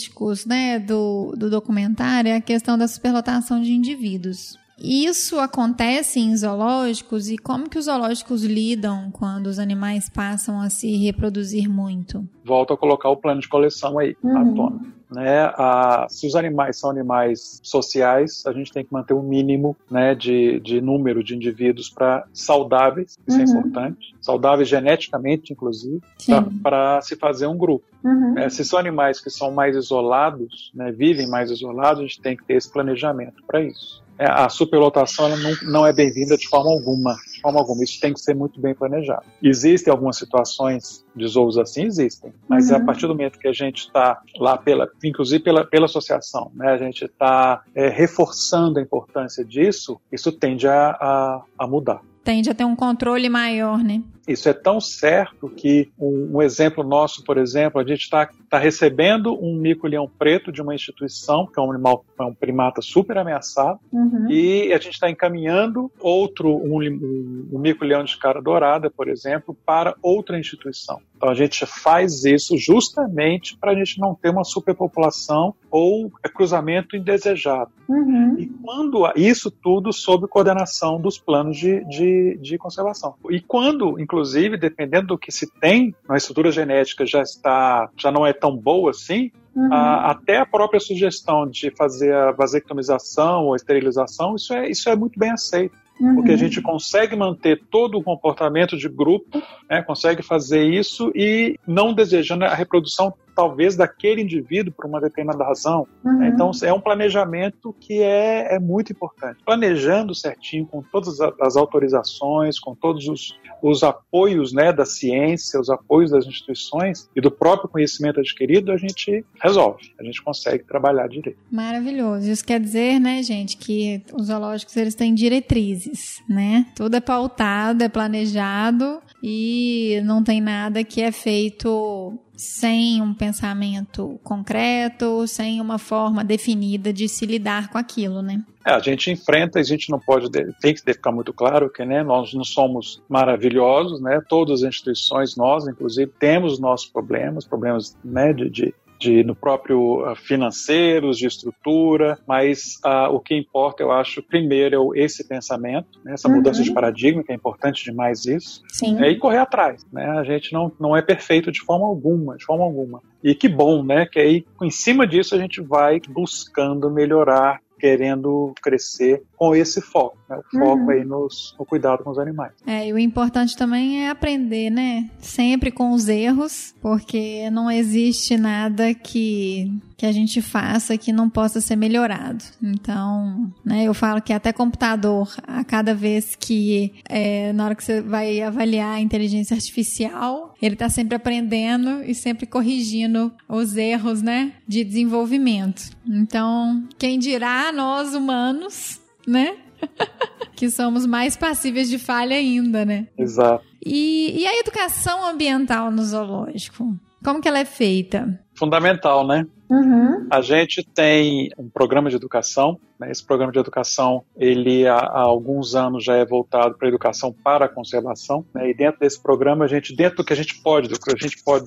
né, do, do documentário é a questão da superlotação de indivíduos. Isso acontece em zoológicos e como que os zoológicos lidam quando os animais passam a se reproduzir muito? Volto a colocar o plano de coleção aí uhum. à tona né, a, se os animais são animais sociais, a gente tem que manter um mínimo né, de, de número de indivíduos para saudáveis, isso é uhum. é importante, saudáveis geneticamente, inclusive, para se fazer um grupo. Uhum. É, se são animais que são mais isolados, né, vivem mais isolados, a gente tem que ter esse planejamento para isso. É, a superlotação não, não é bem-vinda de forma alguma, forma alguma. Isso tem que ser muito bem planejado. Existem algumas situações de zoos assim, existem, mas uhum. a partir do momento que a gente está lá pela, inclusive pela, pela associação, né, a gente está é, reforçando a importância disso, isso tende a, a, a mudar tende a ter um controle maior, né? Isso é tão certo que um, um exemplo nosso, por exemplo, a gente está tá recebendo um mico-leão preto de uma instituição, que é um animal, é um primata super ameaçado, uhum. e a gente está encaminhando outro, um, um, um mico-leão de cara dourada, por exemplo, para outra instituição. Então a gente faz isso justamente para a gente não ter uma superpopulação ou cruzamento indesejado. Uhum. E quando isso tudo sob coordenação dos planos de, de, de, conservação. E quando, inclusive, dependendo do que se tem, a estrutura genética já está, já não é tão boa assim, Uhum. A, até a própria sugestão de fazer a vasectomização ou esterilização, isso é, isso é muito bem aceito. Uhum. Porque a gente consegue manter todo o comportamento de grupo, né, consegue fazer isso e não desejando a reprodução talvez daquele indivíduo por uma determinada razão. Uhum. Né? Então é um planejamento que é, é muito importante. Planejando certinho, com todas as autorizações, com todos os, os apoios né, da ciência, os apoios das instituições e do próprio conhecimento adquirido, a gente resolve, a gente consegue trabalhar direito. Maravilhoso. Isso quer dizer, né, gente, que os zoológicos eles têm diretrizes, né? Tudo é pautado, é planejado e não tem nada que é feito sem um pensamento concreto, sem uma forma definida de se lidar com aquilo, né? É, a gente enfrenta, a gente não pode, tem que ficar muito claro que né, nós não somos maravilhosos, né? Todas as instituições, nós, inclusive, temos nossos problemas, problemas né, de, de de, no próprio uh, financeiros, de estrutura, mas uh, o que importa, eu acho, primeiro é esse pensamento, né, essa mudança uhum. de paradigma, que é importante demais isso, Sim. É, e correr atrás. Né? A gente não, não é perfeito de forma alguma, de forma alguma. E que bom, né? Que aí, em cima disso, a gente vai buscando melhorar querendo crescer com esse foco, né? o foco uhum. aí nos, no cuidado com os animais. É, e o importante também é aprender, né? Sempre com os erros, porque não existe nada que que a gente faça que não possa ser melhorado. Então, né, eu falo que até computador, a cada vez que, é, na hora que você vai avaliar a inteligência artificial, ele está sempre aprendendo e sempre corrigindo os erros, né, de desenvolvimento. Então, quem dirá nós humanos, né? que somos mais passíveis de falha ainda, né? Exato. E, e a educação ambiental no zoológico? Como que ela é feita? Fundamental, né? Uhum. A gente tem um programa de educação. Né? Esse programa de educação, ele há, há alguns anos já é voltado para a educação para a conservação. Né? E dentro desse programa, a gente, dentro do que a gente pode, do que a gente pode,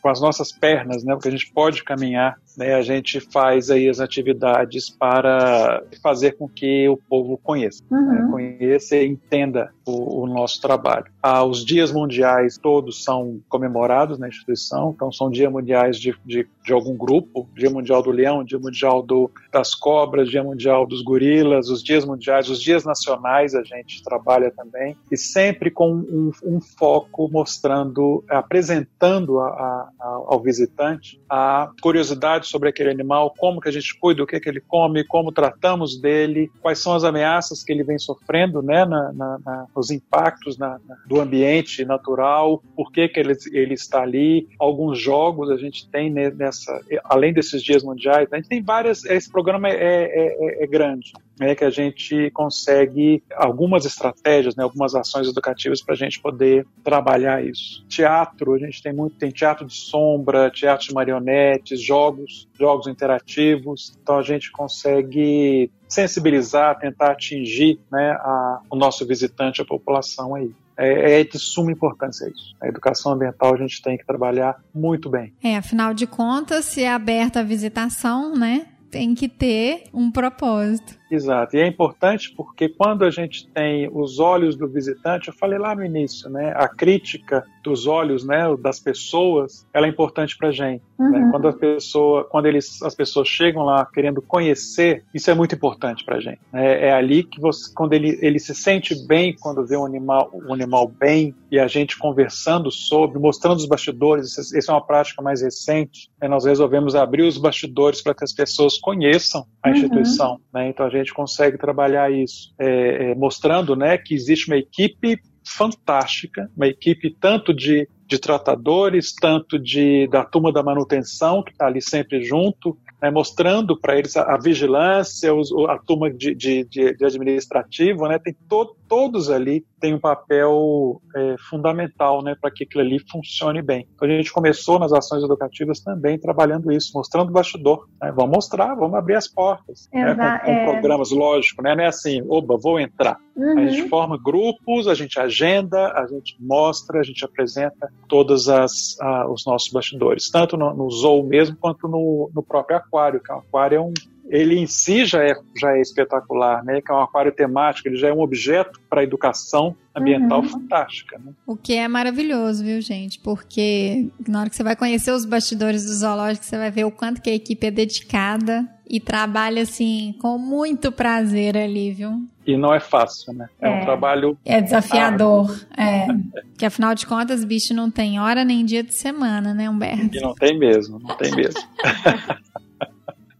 com as nossas pernas, né? o que a gente pode caminhar, né? a gente faz aí as atividades para fazer com que o povo conheça, né? uhum. né? conheça e entenda o, o nosso trabalho. Ah, os dias mundiais todos são comemorados na instituição, então são dias mundiais de, de, de algum grupo, Dia Mundial do Leão, Dia Mundial do, das Cobras, Dia Mundial dos Gorilas, os dias mundiais, os dias nacionais a gente trabalha também, e sempre com um, um foco mostrando, apresentando a, a, ao visitante a curiosidade sobre aquele animal, como que a gente cuida, o que, que ele come, como tratamos dele, quais são as ameaças que ele vem sofrendo, né, na, na, na os impactos na, do ambiente natural, por que, que ele, ele está ali, alguns jogos a gente tem nessa, além desses dias mundiais, a gente tem várias. Esse programa é, é, é, é grande, né, que a gente consegue algumas estratégias, né, algumas ações educativas para a gente poder trabalhar isso. Teatro, a gente tem muito, tem teatro de sombra, teatro de marionetes, jogos, jogos interativos. Então a gente consegue sensibilizar, tentar atingir né, a, o nosso visitante, a população aí. É, é, de suma importância isso. A educação ambiental a gente tem que trabalhar muito bem. É, afinal de contas, se é aberta a visitação, né? Tem que ter um propósito. Exato. E é importante porque quando a gente tem os olhos do visitante, eu falei lá no início, né? A crítica dos olhos, né, das pessoas, ela é importante para gente. Né? Uhum. Né? Quando a pessoa, quando eles, as pessoas chegam lá querendo conhecer, isso é muito importante para gente. É, é, ali que você, quando ele, ele se sente bem quando vê um animal, um animal bem e a gente conversando sobre, mostrando os bastidores. Essa é uma prática mais recente. Né? Nós resolvemos abrir os bastidores para que as pessoas conheçam a uhum. instituição. Né? Então a gente consegue trabalhar isso, é, é, mostrando, né, que existe uma equipe fantástica, uma equipe tanto de, de tratadores, tanto de da turma da manutenção, que está ali sempre junto, né, mostrando para eles a, a vigilância, os, a turma de, de, de administrativo, né, tem to, todos ali têm um papel é, fundamental né, para que aquilo ali funcione bem. Então a gente começou nas ações educativas também trabalhando isso, mostrando o bastidor. Né, vamos mostrar, vamos abrir as portas. Né, com, com é... programas, lógico, né, não é assim, oba, vou entrar. Uhum. A gente forma grupos, a gente agenda, a gente mostra, a gente apresenta todos os nossos bastidores, tanto no, no mesmo quanto no, no próprio aquário, que o aquário é um, ele em si já é, já é espetacular, né? Que é um aquário temático, ele já é um objeto para a educação ambiental uhum. fantástica. Né? O que é maravilhoso, viu, gente? Porque na hora que você vai conhecer os bastidores do zoológico, você vai ver o quanto que a equipe é dedicada e trabalha assim com muito prazer ali, viu? E não é fácil, né? É, é um trabalho. É desafiador. É. que afinal de contas, bicho não tem hora nem dia de semana, né, Humberto? E não tem mesmo, não tem mesmo.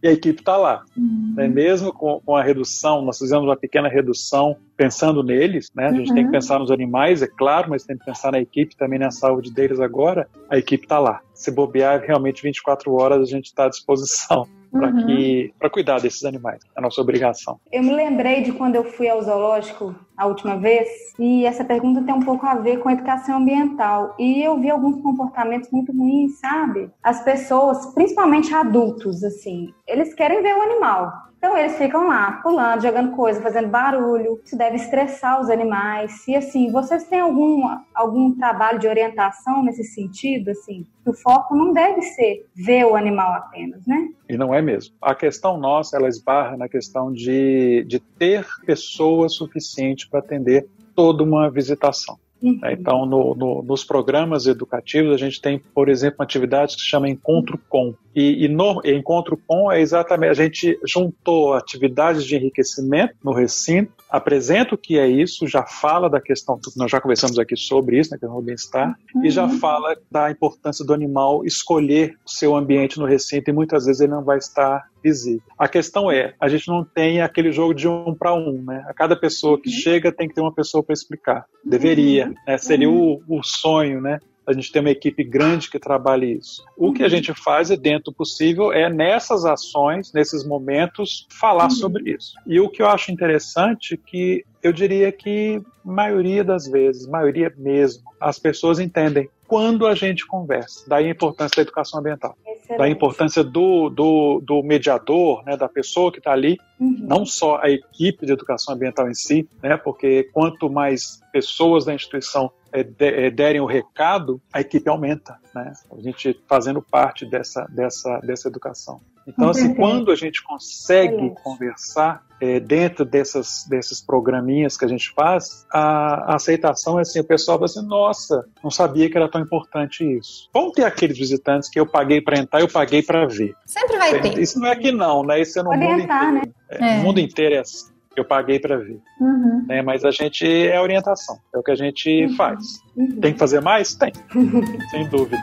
e a equipe está lá. Uhum. Né? Mesmo com, com, a redução, nós fizemos uma pequena redução pensando neles, né? A gente uhum. tem que uhum. pensar nos animais, é claro, mas tem que pensar na equipe, também na saúde deles agora. A equipe está lá. Se bobear, realmente 24 horas a gente está à disposição para uhum. que para cuidar desses animais. É a nossa obrigação. Eu me lembrei de quando eu fui ao zoológico a última vez e essa pergunta tem um pouco a ver com a educação ambiental e eu vi alguns comportamentos muito ruins, sabe? As pessoas, principalmente adultos, assim, eles querem ver o animal. Então eles ficam lá, pulando, jogando coisa, fazendo barulho. Isso deve estressar os animais. E assim, vocês têm algum, algum trabalho de orientação nesse sentido? Assim, o foco não deve ser ver o animal apenas, né? E não é mesmo. A questão nossa, ela esbarra na questão de, de ter pessoas suficientes para atender toda uma visitação. Uhum. Então, no, no, nos programas educativos, a gente tem, por exemplo, uma atividade que se chama Encontro Com. E, e no Encontro Com é exatamente, a gente juntou atividades de enriquecimento no recinto, apresenta o que é isso, já fala da questão, nós já conversamos aqui sobre isso, na né, questão do bem-estar, uhum. e já fala da importância do animal escolher o seu ambiente no recinto, e muitas vezes ele não vai estar visível. A questão é, a gente não tem aquele jogo de um para um, né? A cada pessoa que uhum. chega tem que ter uma pessoa para explicar. Deveria, uhum. né? Seria o, o sonho, né? a gente tem uma equipe grande que trabalha isso. O que a gente faz, é, dentro do possível, é nessas ações, nesses momentos, falar uhum. sobre isso. E o que eu acho interessante é que eu diria que maioria das vezes, maioria mesmo, as pessoas entendem quando a gente conversa. Daí a importância da educação ambiental. Excelente. Da importância do, do, do mediador, né, da pessoa que está ali, uhum. não só a equipe de educação ambiental em si, né, porque quanto mais pessoas da instituição é, é, derem o recado, a equipe aumenta, né? A gente fazendo parte dessa, dessa, dessa educação. Então, assim, quando a gente consegue conversar é, dentro dessas, desses programinhas que a gente faz, a, a, aceitação é assim, o pessoal fala assim, nossa, não sabia que era tão importante isso. Vão ter aqueles visitantes que eu paguei para entrar, eu paguei para ver. Sempre vai ter. Isso não é aqui não, né? Isso é no mundo inteiro. Né? É, é. O mundo inteiro é assim eu paguei para ver. Uhum. Né? Mas a gente é orientação, é o que a gente uhum. faz. Uhum. Tem que fazer mais? Tem, sem dúvida.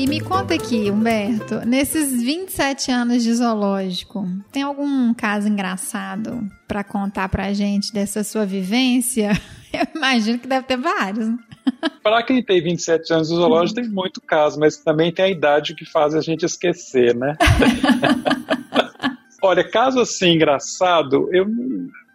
E me conta aqui, Humberto, nesses 27 anos de zoológico, tem algum caso engraçado para contar pra gente dessa sua vivência? Eu imagino que deve ter vários. Né? Para quem tem 27 anos de zoológico, tem muito caso, mas também tem a idade que faz a gente esquecer, né? Olha, caso assim engraçado, eu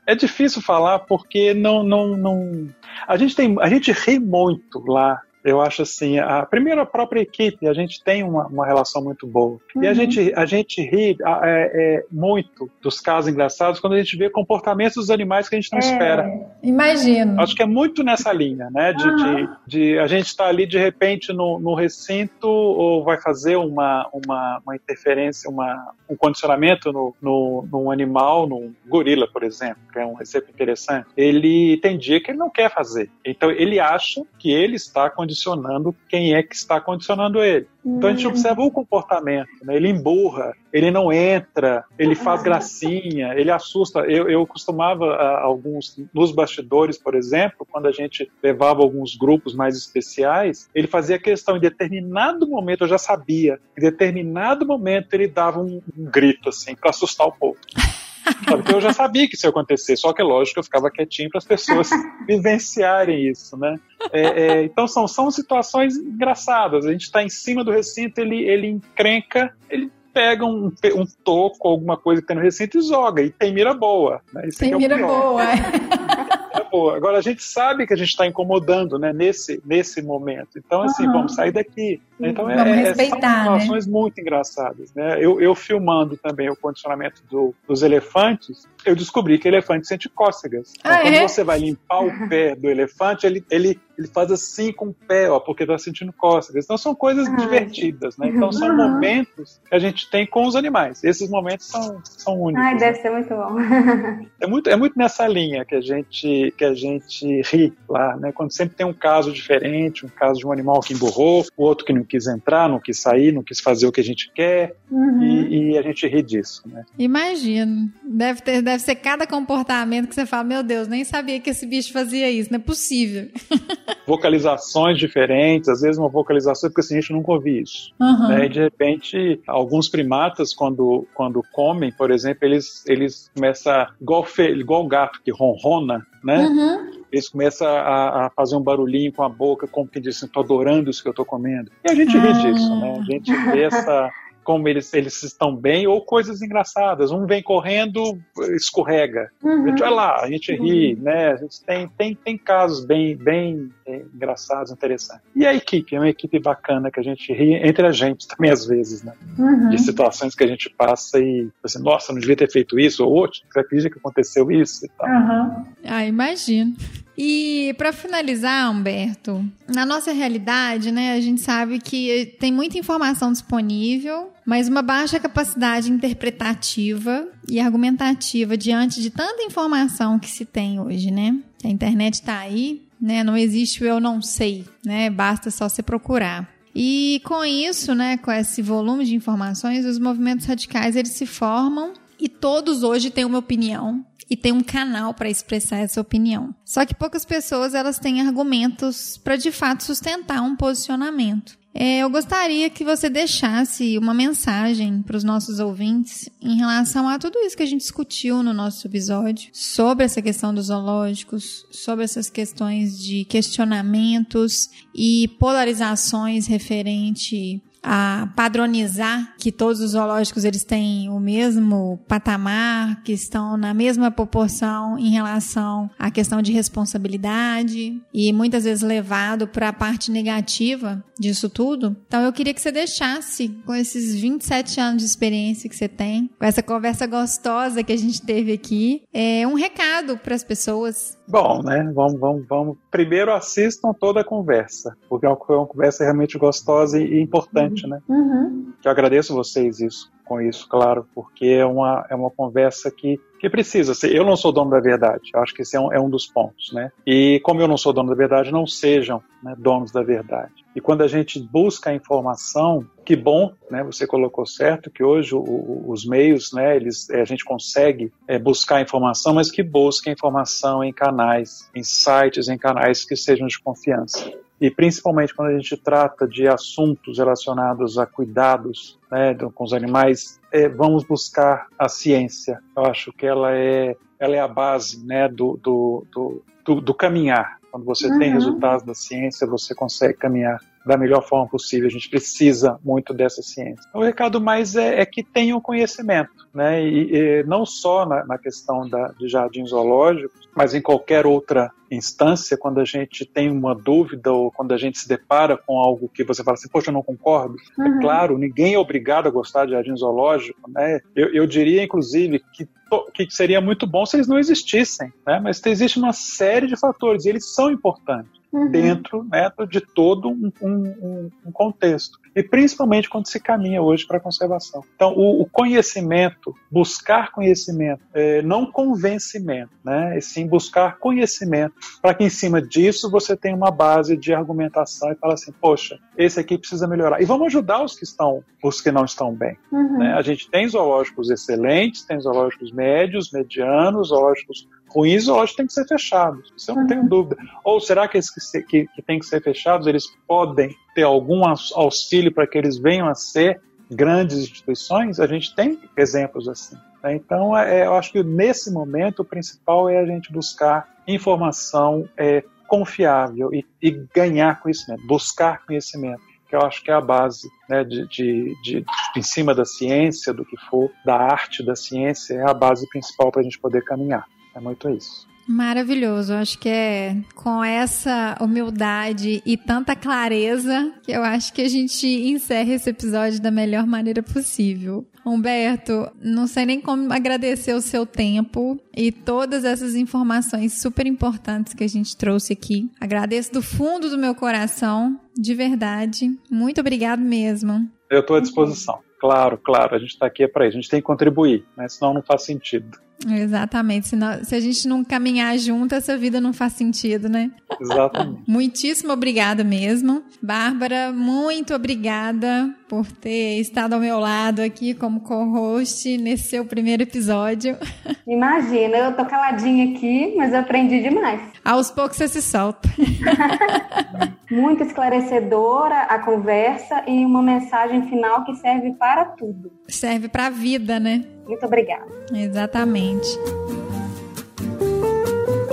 é difícil falar porque não não não a gente tem a gente ri muito lá Eu acho assim, a primeira a própria equipe, a gente tem uma, uma relação muito boa. Uhum. E a uhum. gente, a gente ri é, é, muito dos casos engraçados quando a gente vê comportamentos dos animais que a gente não é, espera. Imagino. Acho que é muito nessa linha, né? De, uhum. de, de, a gente estar tá ali de repente no, no recinto ou vai fazer uma, uma, uma interferência, uma, um condicionamento no, no, num animal, num gorila, por exemplo, que é um exemplo interessante. Ele tem dia que ele não quer fazer. Então ele acha que ele está condicionando quem é que está condicionando ele. Então a gente hum. observa o comportamento, né? ele emburra, ele não entra, ele faz gracinha, ele assusta. Eu, eu costumava, alguns, nos bastidores, por exemplo, quando a gente levava alguns grupos mais especiais, ele fazia questão, em determinado momento, eu já sabia, em determinado momento ele dava um, um grito assim, para assustar o povo. Porque eu já sabia que isso ia acontecer, só que é lógico que eu ficava quietinho para as pessoas vivenciarem isso, né? É, é, então são, são situações engraçadas. A gente está em cima do recinto, ele, ele encrenca, ele pega um, um toco, alguma coisa que tem no recinto e joga. E tem mira boa. Né? tem é mira boa. É. boa. Agora a gente sabe que a gente está incomodando, né, nesse, nesse momento. Então, assim, uhum. vamos sair daqui. Então, vamos é, respeitar, são né? situações né? muito engraçadas, né? Eu, eu filmando também o condicionamento do, dos elefantes, eu descobri que elefante sente cócegas. Então, ah, quando é? você vai limpar o pé do elefante, ele, ele, ele faz assim com o pé, ó, porque está sentindo cócegas. Então, são coisas ah. divertidas, né? Então, são uhum. momentos que a gente tem com os animais. Esses momentos são, são únicos. Ai, deve ser muito bom. é, muito, é muito nessa linha que a gente, que a gente ri lá, né? Quando sempre tem um caso diferente, um caso de um animal que emburrou, o outro que não quis entrar, não quis sair, não quis fazer o que a gente quer, uhum. e, e, a gente ri disso, né? Imagino. Deve, ter, deve ser cada comportamento que você fala, meu Deus, nem sabia que esse bicho fazia isso, não é possível. Vocalizações diferentes, às vezes uma vocalização, porque assim, a gente nunca ouviu isso. Uhum. Né? E de repente, alguns primatas, quando, quando comem, por exemplo, eles, eles começam, igual, igual o gato que ronrona, né? Uhum. Eles começam a, a, fazer um barulhinho com a boca, como que dizem, estou adorando isso que eu estou comendo. E a gente ah. ri disso, né? A gente vê essa, como eles, eles estão bem, ou coisas engraçadas. Um vem correndo, escorrega. Uhum. A gente vai lá, a gente ri, uhum. né? A gente tem, tem, tem casos bem, bem engraçados, interessantes. E a equipe, é uma equipe bacana que a gente ri entre a gente também às vezes, né? Uhum. De situações que a gente passa e assim, nossa, não devia ter feito isso, ou você acredita que aconteceu isso e tal. Uhum. Ah, imagino. E para finalizar, Humberto, na nossa realidade, né, a gente sabe que tem muita informação disponível, mas uma baixa capacidade interpretativa e argumentativa diante de tanta informação que se tem hoje, né? A internet está aí, né? Não existe o eu não sei, né? Basta só se procurar. E com isso, né, com esse volume de informações, os movimentos radicais eles se formam e todos hoje têm uma opinião e tem um canal para expressar essa opinião. Só que poucas pessoas elas têm argumentos para de fato sustentar um posicionamento. É, eu gostaria que você deixasse uma mensagem para os nossos ouvintes em relação a tudo isso que a gente discutiu no nosso episódio sobre essa questão dos zoológicos, sobre essas questões de questionamentos e polarizações referente a padronizar que todos os zoológicos eles têm o mesmo patamar, que estão na mesma proporção em relação à questão de responsabilidade e muitas vezes levado para a parte negativa disso tudo. Então eu queria que você deixasse com esses 27 anos de experiência que você tem, com essa conversa gostosa que a gente teve aqui, é um recado para as pessoas Bom, né? Vamos, vamos, vamos. Primeiro assistam toda a conversa, porque é uma conversa realmente gostosa e importante, uhum. né? Uhum. Eu agradeço vocês isso, com isso, claro, porque é uma, é uma conversa que, que precisa ser. Eu não sou dono da verdade, acho que esse é um, é um dos pontos, né? E como eu não sou dono da verdade, não sejam né, donos da verdade. E quando a gente busca a informação, que bom, né? Você colocou certo que hoje o, os meios, né? Eles, a gente consegue é, buscar informação, mas que busca informação em canais, em sites, em canais que sejam de confiança. E principalmente quando a gente trata de assuntos relacionados a cuidados né, com os animais, é, vamos buscar a ciência. Eu acho que ela é, ela é a base né, do, do, do, do, do caminhar quando você uhum. tem resultados da ciência, você consegue caminhar da melhor forma possível. A gente precisa muito dessa ciência. O recado mais é, é que tenham conhecimento, né? E, e não só na, na questão da, de jardins zoológicos, mas em qualquer outra instância, quando a gente tem uma dúvida ou quando a gente se depara com algo que você fala assim, poxa, eu não concordo. É uhum. É claro, ninguém é obrigado a gostar de jardim zoológico, né? Eu, eu diria, inclusive, que que seria muito bom se eles não existissem, né? Mas existe uma série de fatores e eles são importantes uhum. dentro né, de todo um, um, um, contexto. E principalmente quando se caminha hoje para a conservação. Então, o, o, conhecimento, buscar conhecimento, é, não convencimento, né, e sim buscar conhecimento, para que em cima disso você tenha uma base de argumentação e fala assim, poxa, esse aqui precisa melhorar. E vamos ajudar os que estão, os que não estão bem. Uhum. Né? A gente tem zoológicos excelentes, tem zoológicos médios, medianos, zoológicos ruins, zoológicos têm que ser fechados. Isso eu não uhum. tenho dúvida. Ou será que esses que, que, que têm que ser fechados, eles podem ter algum auxílio para que eles venham a ser grandes instituições? A gente tem exemplos assim. Né? Então, é, é, eu acho que nesse momento o principal é a gente buscar informação é, confiável e, e ganhar conhecimento, buscar conhecimento que eu acho que é a base né, de, de, de, em cima da ciência, do que for, da arte, da ciência, é a base principal para a gente poder caminhar. É muito isso. Maravilhoso. Acho que é com essa humildade e tanta clareza que eu acho que a gente encerra esse episódio da melhor maneira possível. Humberto, não sei nem como agradecer o seu tempo e todas essas informações super importantes que a gente trouxe aqui. Agradeço do fundo do meu coração, de verdade. Muito obrigado mesmo. Eu estou à disposição. Claro, claro, a gente está aqui é para isso, a gente tem que contribuir, né? senão não faz sentido. Exatamente. Se, nós, se a gente não caminhar junto, essa vida não faz sentido, né? Exatamente. Muitíssimo obrigada mesmo. Bárbara, muito obrigada por ter estado ao meu lado aqui como co-host nesse seu primeiro episódio. Imagina, eu tô caladinha aqui, mas eu aprendi demais. Aos poucos você se solta. muito esclarecedora a conversa e uma mensagem final que serve para tudo. Serve para a vida, né? Muito obrigada. Exatamente.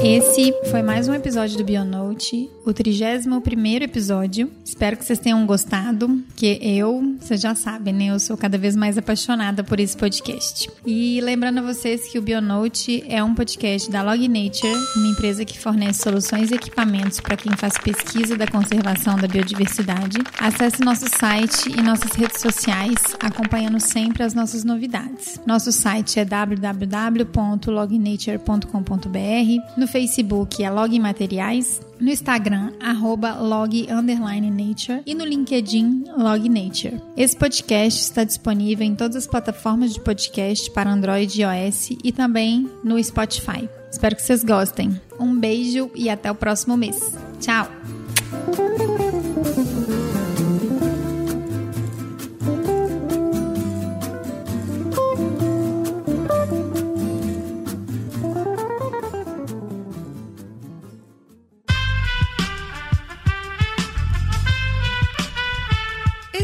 Esse foi mais um episódio do Bionote, o 31 episódio. Espero que vocês tenham gostado, que eu, vocês já sabem, né? Eu sou cada vez mais apaixonada por esse podcast. E lembrando a vocês que o Bionote é um podcast da Log Nature, uma empresa que fornece soluções e equipamentos para quem faz pesquisa da conservação da biodiversidade. Acesse nosso site e nossas redes sociais, acompanhando sempre as nossas novidades. Nosso site é www.lognature.com.br. No Facebook é Log Materiais, no Instagram, arroba log nature e no LinkedIn, log nature. Esse podcast está disponível em todas as plataformas de podcast para Android e iOS e também no Spotify. Espero que vocês gostem. Um beijo e até o próximo mês. Tchau!